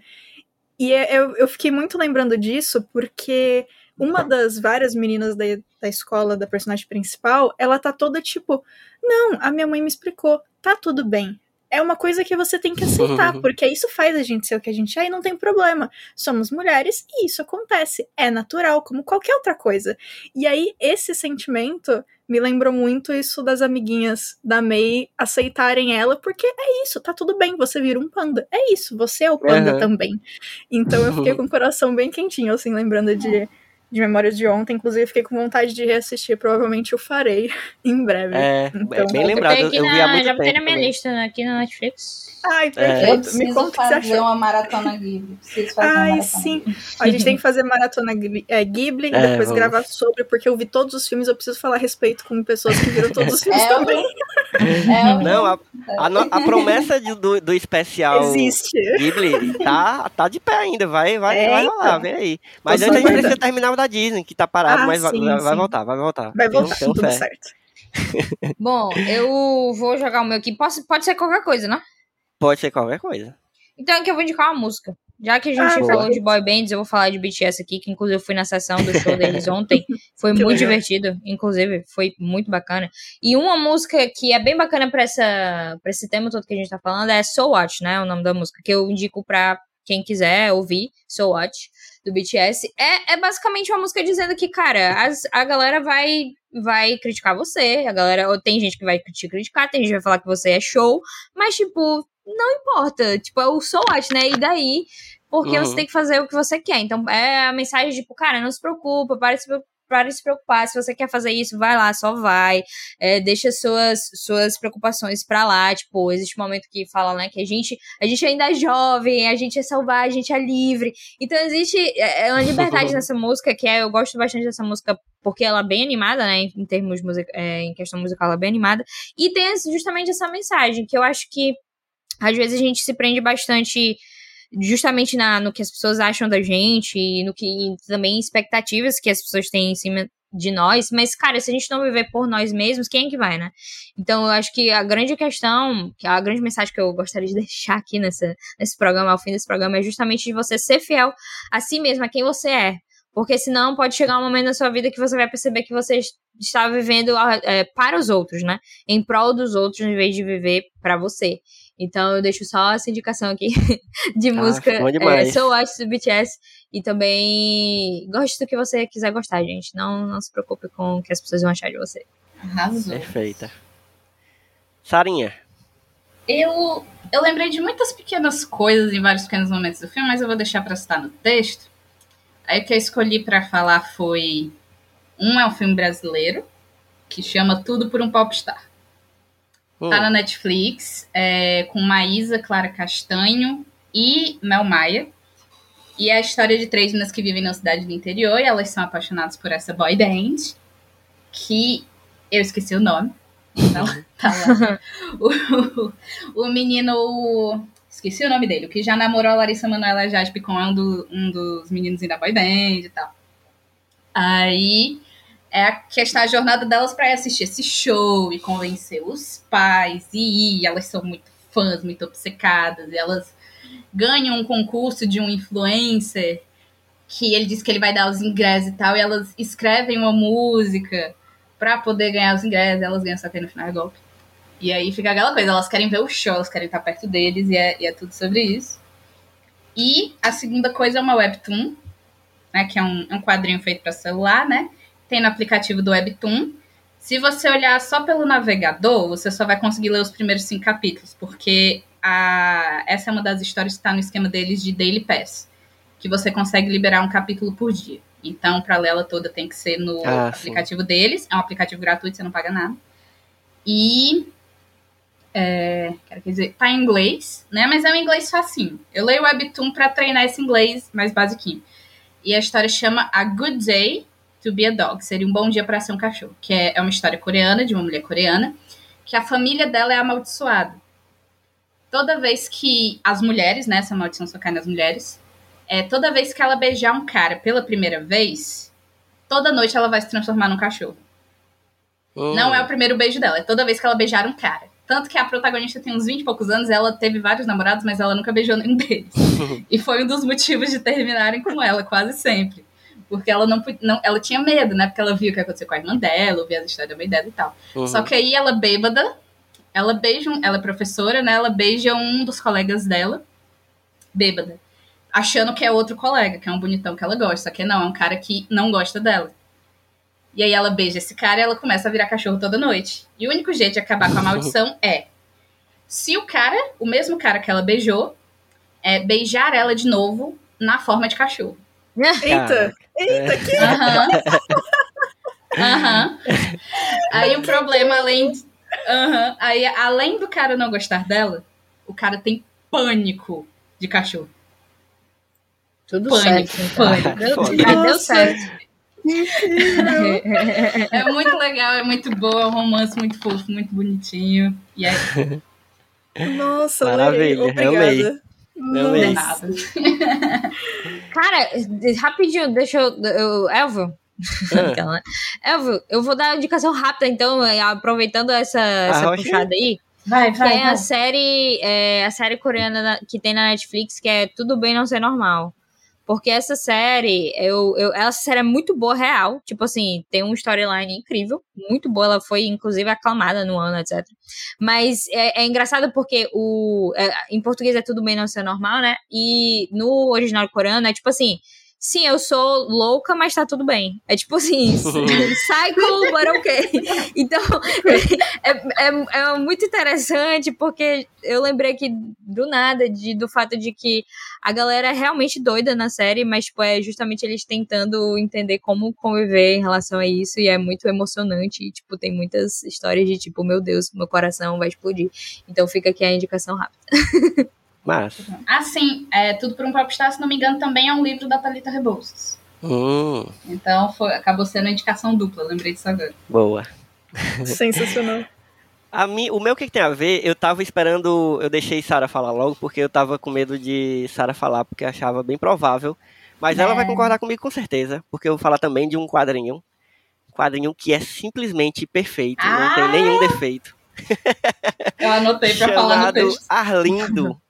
E é- eu, eu fiquei muito lembrando disso porque uma das várias meninas da, da escola da personagem principal, ela tá toda tipo: Não, a minha mãe me explicou, tá tudo bem. É uma coisa que você tem que aceitar, porque isso faz a gente ser o que a gente é e não tem problema. Somos mulheres e isso acontece. É natural, como qualquer outra coisa. E aí, esse sentimento me lembrou muito isso das amiguinhas da May aceitarem ela, porque é isso, tá tudo bem, você vira um panda. É isso, você é o panda Aham. também. Então eu fiquei com o coração bem quentinho, assim, lembrando de, de memórias de ontem. Inclusive, fiquei com vontade de reassistir, provavelmente eu farei em breve. É, Então, é bem Eu lembrado. Eu, eu vi há muito já botei na minha também. lista né, aqui na Netflix. Ai, É. Eu perfeito. Me conta o que você fazer achou. uma maratona Ghibli. Preciso fazer uma Ai, maratona sim. A gente tem que fazer maratona Ghibli, é, Ghibli e É, depois vamos. gravar sobre, porque eu vi todos os filmes, eu preciso falar a respeito com pessoas que viram todos os filmes É, também. É, Não, a, a, no- a promessa de- do, do especial Existe. Ghibli tá, tá de pé ainda, vai, vai, É, vai rolar, então. vem aí. Mas antes a gente precisa terminar o da Disney, que tá parado, Ah, mas vai, sim, vai- vai sim. voltar, vai voltar. Vai voltar, tudo certo. Bom, eu vou jogar o meu aqui. Posso, pode ser qualquer coisa, né? Pode ser qualquer coisa. Então aqui eu vou indicar uma música. Já que a gente Ah, boa. falou de boy bands, eu vou falar de BTS aqui, que inclusive eu fui na sessão do show deles ontem. Foi Que muito legal. divertido, inclusive, foi muito bacana. E uma música que é bem bacana pra, essa, pra esse tema todo que a gente tá falando é So What, né? O nome da música, que eu indico pra quem quiser ouvir, So What, do BTS. É, é basicamente uma música dizendo que, cara, as- a galera vai vai criticar você, a galera, ou tem gente que vai te criticar, tem gente que vai falar que você é show, mas, tipo, não importa, tipo, é o so what, né? E daí, porque Uhum. você tem que fazer o que você quer. Então, é a mensagem, tipo, cara, não se preocupa, para de se, para de se preocupar. Se você quer fazer isso, vai lá, só vai. É, deixa suas, suas preocupações pra lá. Tipo, existe um momento que fala, né, que a gente, a gente ainda é jovem, a gente é selvagem, a gente é livre. Então, existe é, é uma liberdade nessa música, que é, eu gosto bastante dessa música, porque ela é bem animada, né, em, termos, music, é, em questão musical, ela é bem animada. E tem justamente essa mensagem, que eu acho que às vezes a gente se prende bastante justamente na, no que as pessoas acham da gente e no que e também expectativas que as pessoas têm em cima de nós, mas cara, se a gente não viver por nós mesmos, quem é que vai, né? Então eu acho que a grande questão, que a grande mensagem que eu gostaria de deixar aqui nessa, nesse programa, ao fim desse programa, é justamente de você ser fiel a si mesmo, a quem você é. Porque senão pode chegar um momento na sua vida que você vai perceber que você está vivendo é, para os outros, né? Em prol dos outros, em vez de viver para você. Então eu deixo só essa indicação aqui de música bom é, demais. So Watch do BTS. E também goste do que você quiser gostar, gente. Não, não se preocupe com o que as pessoas vão achar de você. Arrasou. Perfeita. Sarinha. Eu, eu lembrei de muitas pequenas coisas em vários pequenos momentos do filme, mas eu vou deixar pra citar no texto. Aí o que eu escolhi pra falar foi. Um é um filme brasileiro, que chama Tudo por um Popstar. Tá na Netflix, é, com Maísa, Clara Castanho e Mel Maia. E é a história de três meninas que vivem na cidade do interior e elas são apaixonadas por essa boy band, que eu esqueci o nome. Lá. Tá lá. o, o menino. Esqueci o nome dele. O que já namorou a Larissa Manoela Jade Picon é um, do- um dos meninos da boy band e tal. Aí é a questão a jornada delas para assistir esse show e convencer os pais e. Elas são muito fãs, muito obcecadas. E elas ganham um concurso de um influencer que ele diz que ele vai dar os ingressos e tal. E elas escrevem uma música pra poder ganhar os ingressos, elas ganham, só que no final é golpe. E aí fica aquela coisa, elas querem ver o show, elas querem estar perto deles, e é, e é tudo sobre isso. E a segunda coisa é uma webtoon, né, que é um, é um quadrinho feito para celular, né? Tem no aplicativo do Webtoon. Se você olhar só pelo navegador, você só vai conseguir ler os primeiros cinco capítulos, porque a, essa é uma das histórias que está no esquema deles de Daily Pass, que você consegue liberar um capítulo por dia. Então, para ler ela toda tem que ser no Ah, aplicativo deles. É um aplicativo gratuito, você não paga nada. E. É, quero dizer, tá em inglês, né? Mas é um inglês facinho. Eu leio Webtoon para treinar esse inglês mais basiquinho. E a história chama A Good Day to Be a Dog. Seria um bom dia para ser um cachorro. Que é, é uma história coreana, de uma mulher coreana, que a família dela é amaldiçoada. Toda vez que as mulheres, né? Essa maldição só cai nas mulheres. É, toda vez que ela beijar um cara pela primeira vez, toda noite ela vai se transformar num cachorro. Hum. Não é o primeiro beijo dela, é toda vez que ela beijar um cara. Tanto que a protagonista tem uns 20 e poucos anos, ela teve vários namorados, mas ela nunca beijou nenhum deles. e foi um dos motivos de terminarem com ela, quase sempre. Porque ela não, não ela tinha medo, né? Porque ela viu o que aconteceu com a irmã dela, ouvia as histórias da mãe dela e tal. Uhum. Só que aí ela bêbada, ela beija, um, ela é professora, né? Ela beija um dos colegas dela, bêbada. Achando que é outro colega, que é um bonitão que ela gosta. Só que não, é um cara que não gosta dela. E aí ela beija esse cara e ela começa a virar cachorro toda noite. E o único jeito de acabar com a maldição é se o cara, o mesmo cara que ela beijou, é beijar ela de novo na forma de cachorro. Eita! Eita, que Aham. Aham. Aí o problema, além. Aham. Aí, além do cara não gostar dela, o cara tem pânico de cachorro. Tudo Pânico, certo. então. pânico. Foda. Já deu certo. É muito legal, é muito boa, é um romance muito fofo, muito bonitinho. E é Nossa, Maravilha, amei. Obrigada. Amei. nada. Cara, rapidinho, deixa eu. eu Elvio. Ah. Aquela, né? Elvio, eu vou dar uma indicação rápida, então, eh, aproveitando essa, essa Rocha. puxada aí. Vai, Que vai, é vai. a série, é, a série coreana na- que tem na Netflix, que é Tudo Bem Não Ser Normal. Porque essa série, eu, eu, essa série é muito boa, real. Tipo assim, tem uma storyline incrível, muito boa. Ela foi, inclusive, aclamada no ano, etc. Mas é, é engraçado porque o, é, em português é Tudo Bem Não Ser Normal, né? E no original coreano é tipo assim. Sim, eu sou louca, mas tá tudo bem. É tipo assim, cycle, but ok. Então, é, é, é muito interessante porque eu lembrei aqui do nada de, do fato de que a galera é realmente doida na série, mas tipo, é justamente eles tentando entender como conviver em relação a isso e é muito emocionante e tipo, tem muitas histórias de tipo, meu Deus, meu coração vai explodir. Então fica aqui a indicação rápida. Massa. Assim, é, Tudo por um Popstar, se não me engano, também é um livro da Thalita Rebouças. Hum, Então foi, acabou sendo uma indicação dupla, lembrei disso agora. boa. Sensacional. A mim, o meu que, que tem a ver, eu tava esperando, eu deixei Sara falar logo, porque eu tava com medo de Sara falar, porque achava bem provável. Mas ela É. vai concordar comigo com certeza, porque eu vou falar também de um quadrinho. Um quadrinho que é simplesmente perfeito, não Ah! tem nenhum defeito. Eu anotei pra falar no chamado texto. Arlindo,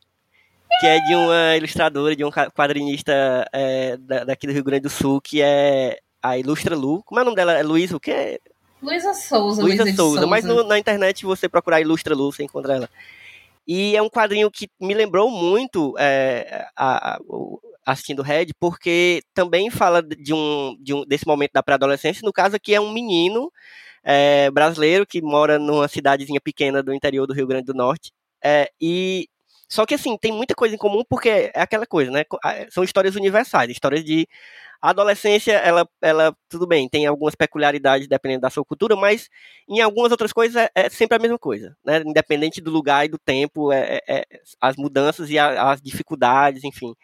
que é de uma ilustradora, de um quadrinista é, da- daqui do Rio Grande do Sul, que é a Ilustra Lu. Como é o nome dela? É Luísa o quê? Luísa Souza, Luísa de Souza. Mas no- na internet você procurar Ilustra Lu, você encontra ela. E é um quadrinho que me lembrou muito é, a- a- assistindo Red, porque também fala de um, de um desse momento da pré-adolescência. No caso aqui é um menino é, brasileiro que mora numa cidadezinha pequena do interior do Rio Grande do Norte. É, e só que assim tem muita coisa em comum porque é aquela coisa, né? São histórias universais, histórias de a adolescência, ela, ela, tudo bem, tem algumas peculiaridades dependendo da sua cultura, mas em algumas outras coisas é, é sempre a mesma coisa, né? Independente do lugar e do tempo, é, é- é as mudanças e a- as dificuldades, enfim.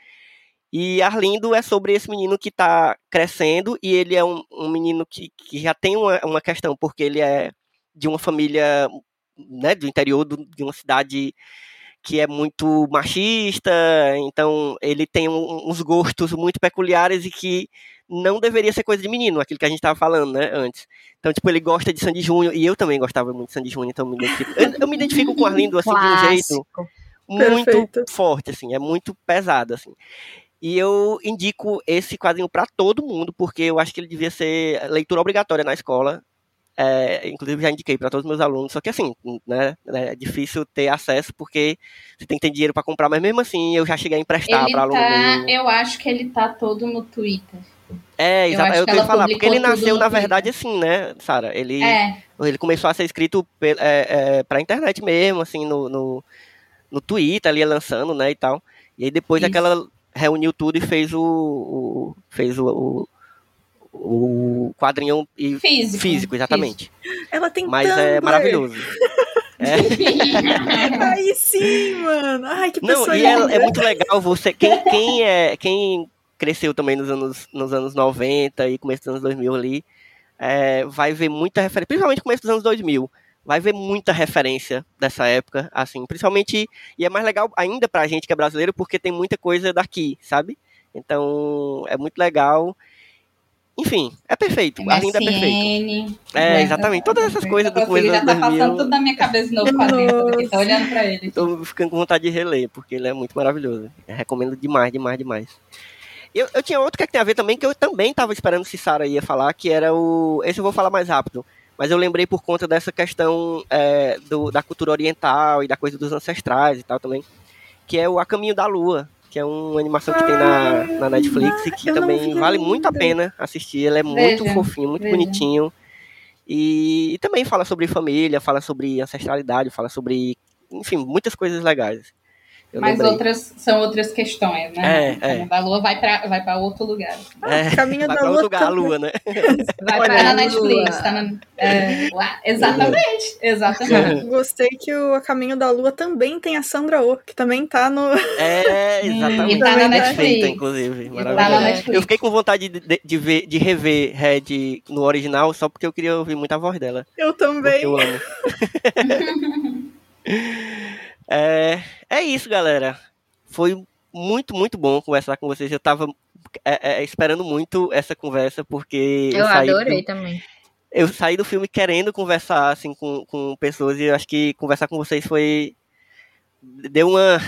E Arlindo é sobre esse menino que está crescendo e ele é um, um menino que, que já tem uma, uma questão, porque ele é de uma família, né, do interior do- de uma cidade que é muito machista, então ele tem um- uns gostos muito peculiares e que não deveria ser coisa de menino, aquilo que a gente estava falando, né, antes. Então, tipo, ele gosta de Sandy Júnior, e eu também gostava muito de Sandy Júnior, então eu me identifico, eu, eu me identifico com o Arlindo, assim, de um jeito muito Perfeito. forte, assim, é muito pesado, assim. E eu indico esse quadrinho para todo mundo, porque eu acho que ele devia ser leitura obrigatória na escola. É, inclusive já indiquei para todos os meus alunos, só que assim, né, é difícil ter acesso porque você tem que ter dinheiro para comprar, mas mesmo assim eu já cheguei a emprestar para aluno tá, eu acho que ele tá todo no Twitter. É, eu exato, eu que queria ela falar, porque ele nasceu na verdade assim, né, Sara? Ele, É, ele começou a ser escrito pe- é, é, pra internet mesmo, assim, no, no, no Twitter ali lançando, né, e tal. E aí depois Isso. aquela reuniu tudo e fez o, o- fez o, o, o quadrinho físico. físico, exatamente. Ela tem Mas é Tumblr. maravilhoso. É. Aí sim, mano. Ai, que Não, e é, é muito legal você. Quem, quem, é, quem cresceu também nos anos, nos anos 90 e começo dos anos 2000 ali, é, vai ver muita referência, principalmente começo dos anos 2000, vai ver muita referência dessa época, assim, principalmente. E é mais legal ainda pra gente que é brasileiro, porque tem muita coisa daqui, sabe? Então, é muito legal. Enfim, é perfeito. A linda é perfeito. MSN. É, exatamente. Todas essas coisas do dos Já tá 2000. passando tudo na minha cabeça de novo quadrinho. Tô olhando pra ele. Tô ficando com vontade de reler, porque ele é muito maravilhoso. Eu recomendo demais, demais, demais. Eu, eu tinha outro que tem a ver também, que eu também tava esperando se Sara ia falar, que era o. Esse eu vou falar mais rápido. Mas eu lembrei por conta dessa questão é, do, da cultura oriental e da coisa dos ancestrais e tal também. Que é o A Caminho da Lua, que é uma animação que tem na, na Netflix e que também vale muito a ainda. pena assistir. Ele é muito Veja, fofinho, muito veja. bonitinho. E, e também fala sobre família, fala sobre ancestralidade, fala sobre, enfim, muitas coisas legais. Eu Mas lembrei. outras são outras questões, né? É, é. A lua vai pra, vai pra outro lugar. É, Caminho vai da pra outro Lua lugar, a lua, né? Vai pra na Netflix. Lua. Tá na, é, lá. Exatamente. Exatamente. Gostei que o A Caminho da Lua também tem a Sandra Oh, que também tá no. É, exatamente. E tá na Netflix. inclusive. E tá na Netflix. Eu fiquei com vontade de, de- de ver, de rever Red no original, só porque eu queria ouvir muito a voz dela. Eu Porque também. eu amo. É, é isso, galera. Foi muito, muito bom conversar com vocês. Eu tava é, é, esperando muito essa conversa, porque Eu saí do- adorei também. eu saí do filme querendo conversar assim com, com pessoas e eu acho que conversar com vocês foi deu uma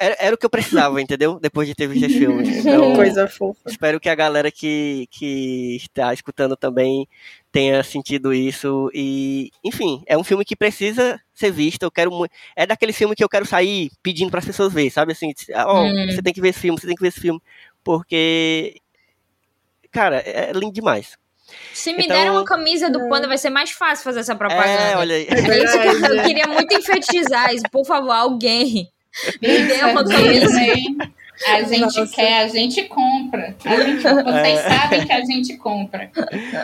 era, era o que eu precisava, entendeu? Depois de ter visto esse filme. Então, Coisa fofa. espero que a galera que, que está escutando também tenha sentido isso e, enfim, é um filme que precisa ser visto. Eu quero muito, é daquele filme que eu quero sair pedindo para as pessoas verem, sabe assim, ó, Hum. você tem que ver esse filme, você tem que ver esse filme, porque cara, é lindo demais. Se me Então- der uma camisa do Panda, vai ser mais fácil fazer essa propaganda. É, olha aí. É isso que eu verdade. queria muito enfatizar. Isso, por favor, alguém. Me dê uma camisa. A gente Nossa. quer, a gente compra. A gente, vocês É. sabem que a gente compra.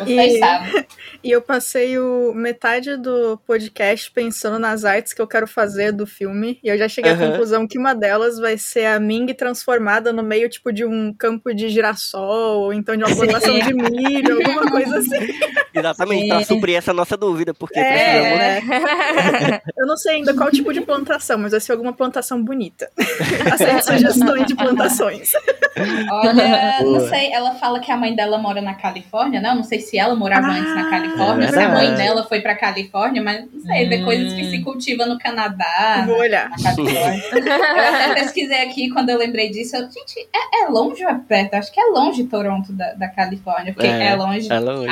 Vocês E- sabem. E eu passei o metade do podcast pensando nas artes que eu quero fazer do filme. E eu já cheguei à Aham. conclusão que uma delas vai ser a Ming transformada no meio, tipo, de um campo de girassol, ou então de uma plantação de milho, alguma coisa assim. Exatamente, para suprir essa nossa dúvida, porque É. precisamos. Eu não sei ainda qual tipo de plantação, mas vai ser alguma plantação bonita. Aceito sugestões de plantações. Olha, não sei, ela fala que a mãe dela mora na Califórnia, né? Eu não sei se ela morava Ah, antes na Califórnia, é se a mãe dela foi pra Califórnia, mas não sei, tem Hum. coisas que se cultiva no Canadá, Vou olhar. na Califórnia. eu até pesquisei aqui quando eu lembrei disso. Eu, gente, é, é longe ou é perto? Acho que é longe Toronto da, da Califórnia, porque É, é, longe. É longe.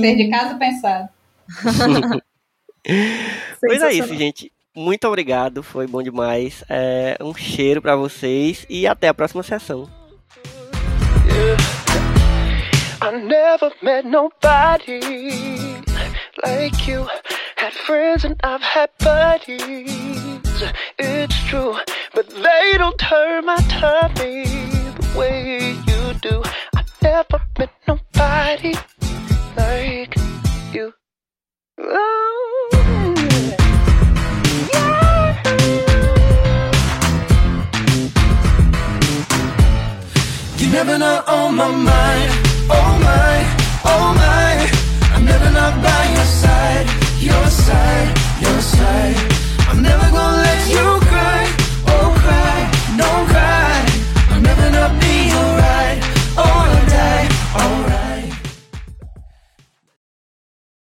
Fez de casa pensado. Pois é isso, gente. Muito obrigado, foi bom demais. É, um cheiro pra vocês e até a próxima sessão. I never met nobody like you. Had friends and I've had buddies. It's true, but they don't turn my tummy the way you do. I never met nobody like you. Oh, You're never not on oh my mind. Oh my, oh my. I'm never not by your side. Your side, your side. I'm never gonna let you cry. Oh cry, no cry. I'm never not be alright. Oh, I'll die, alright.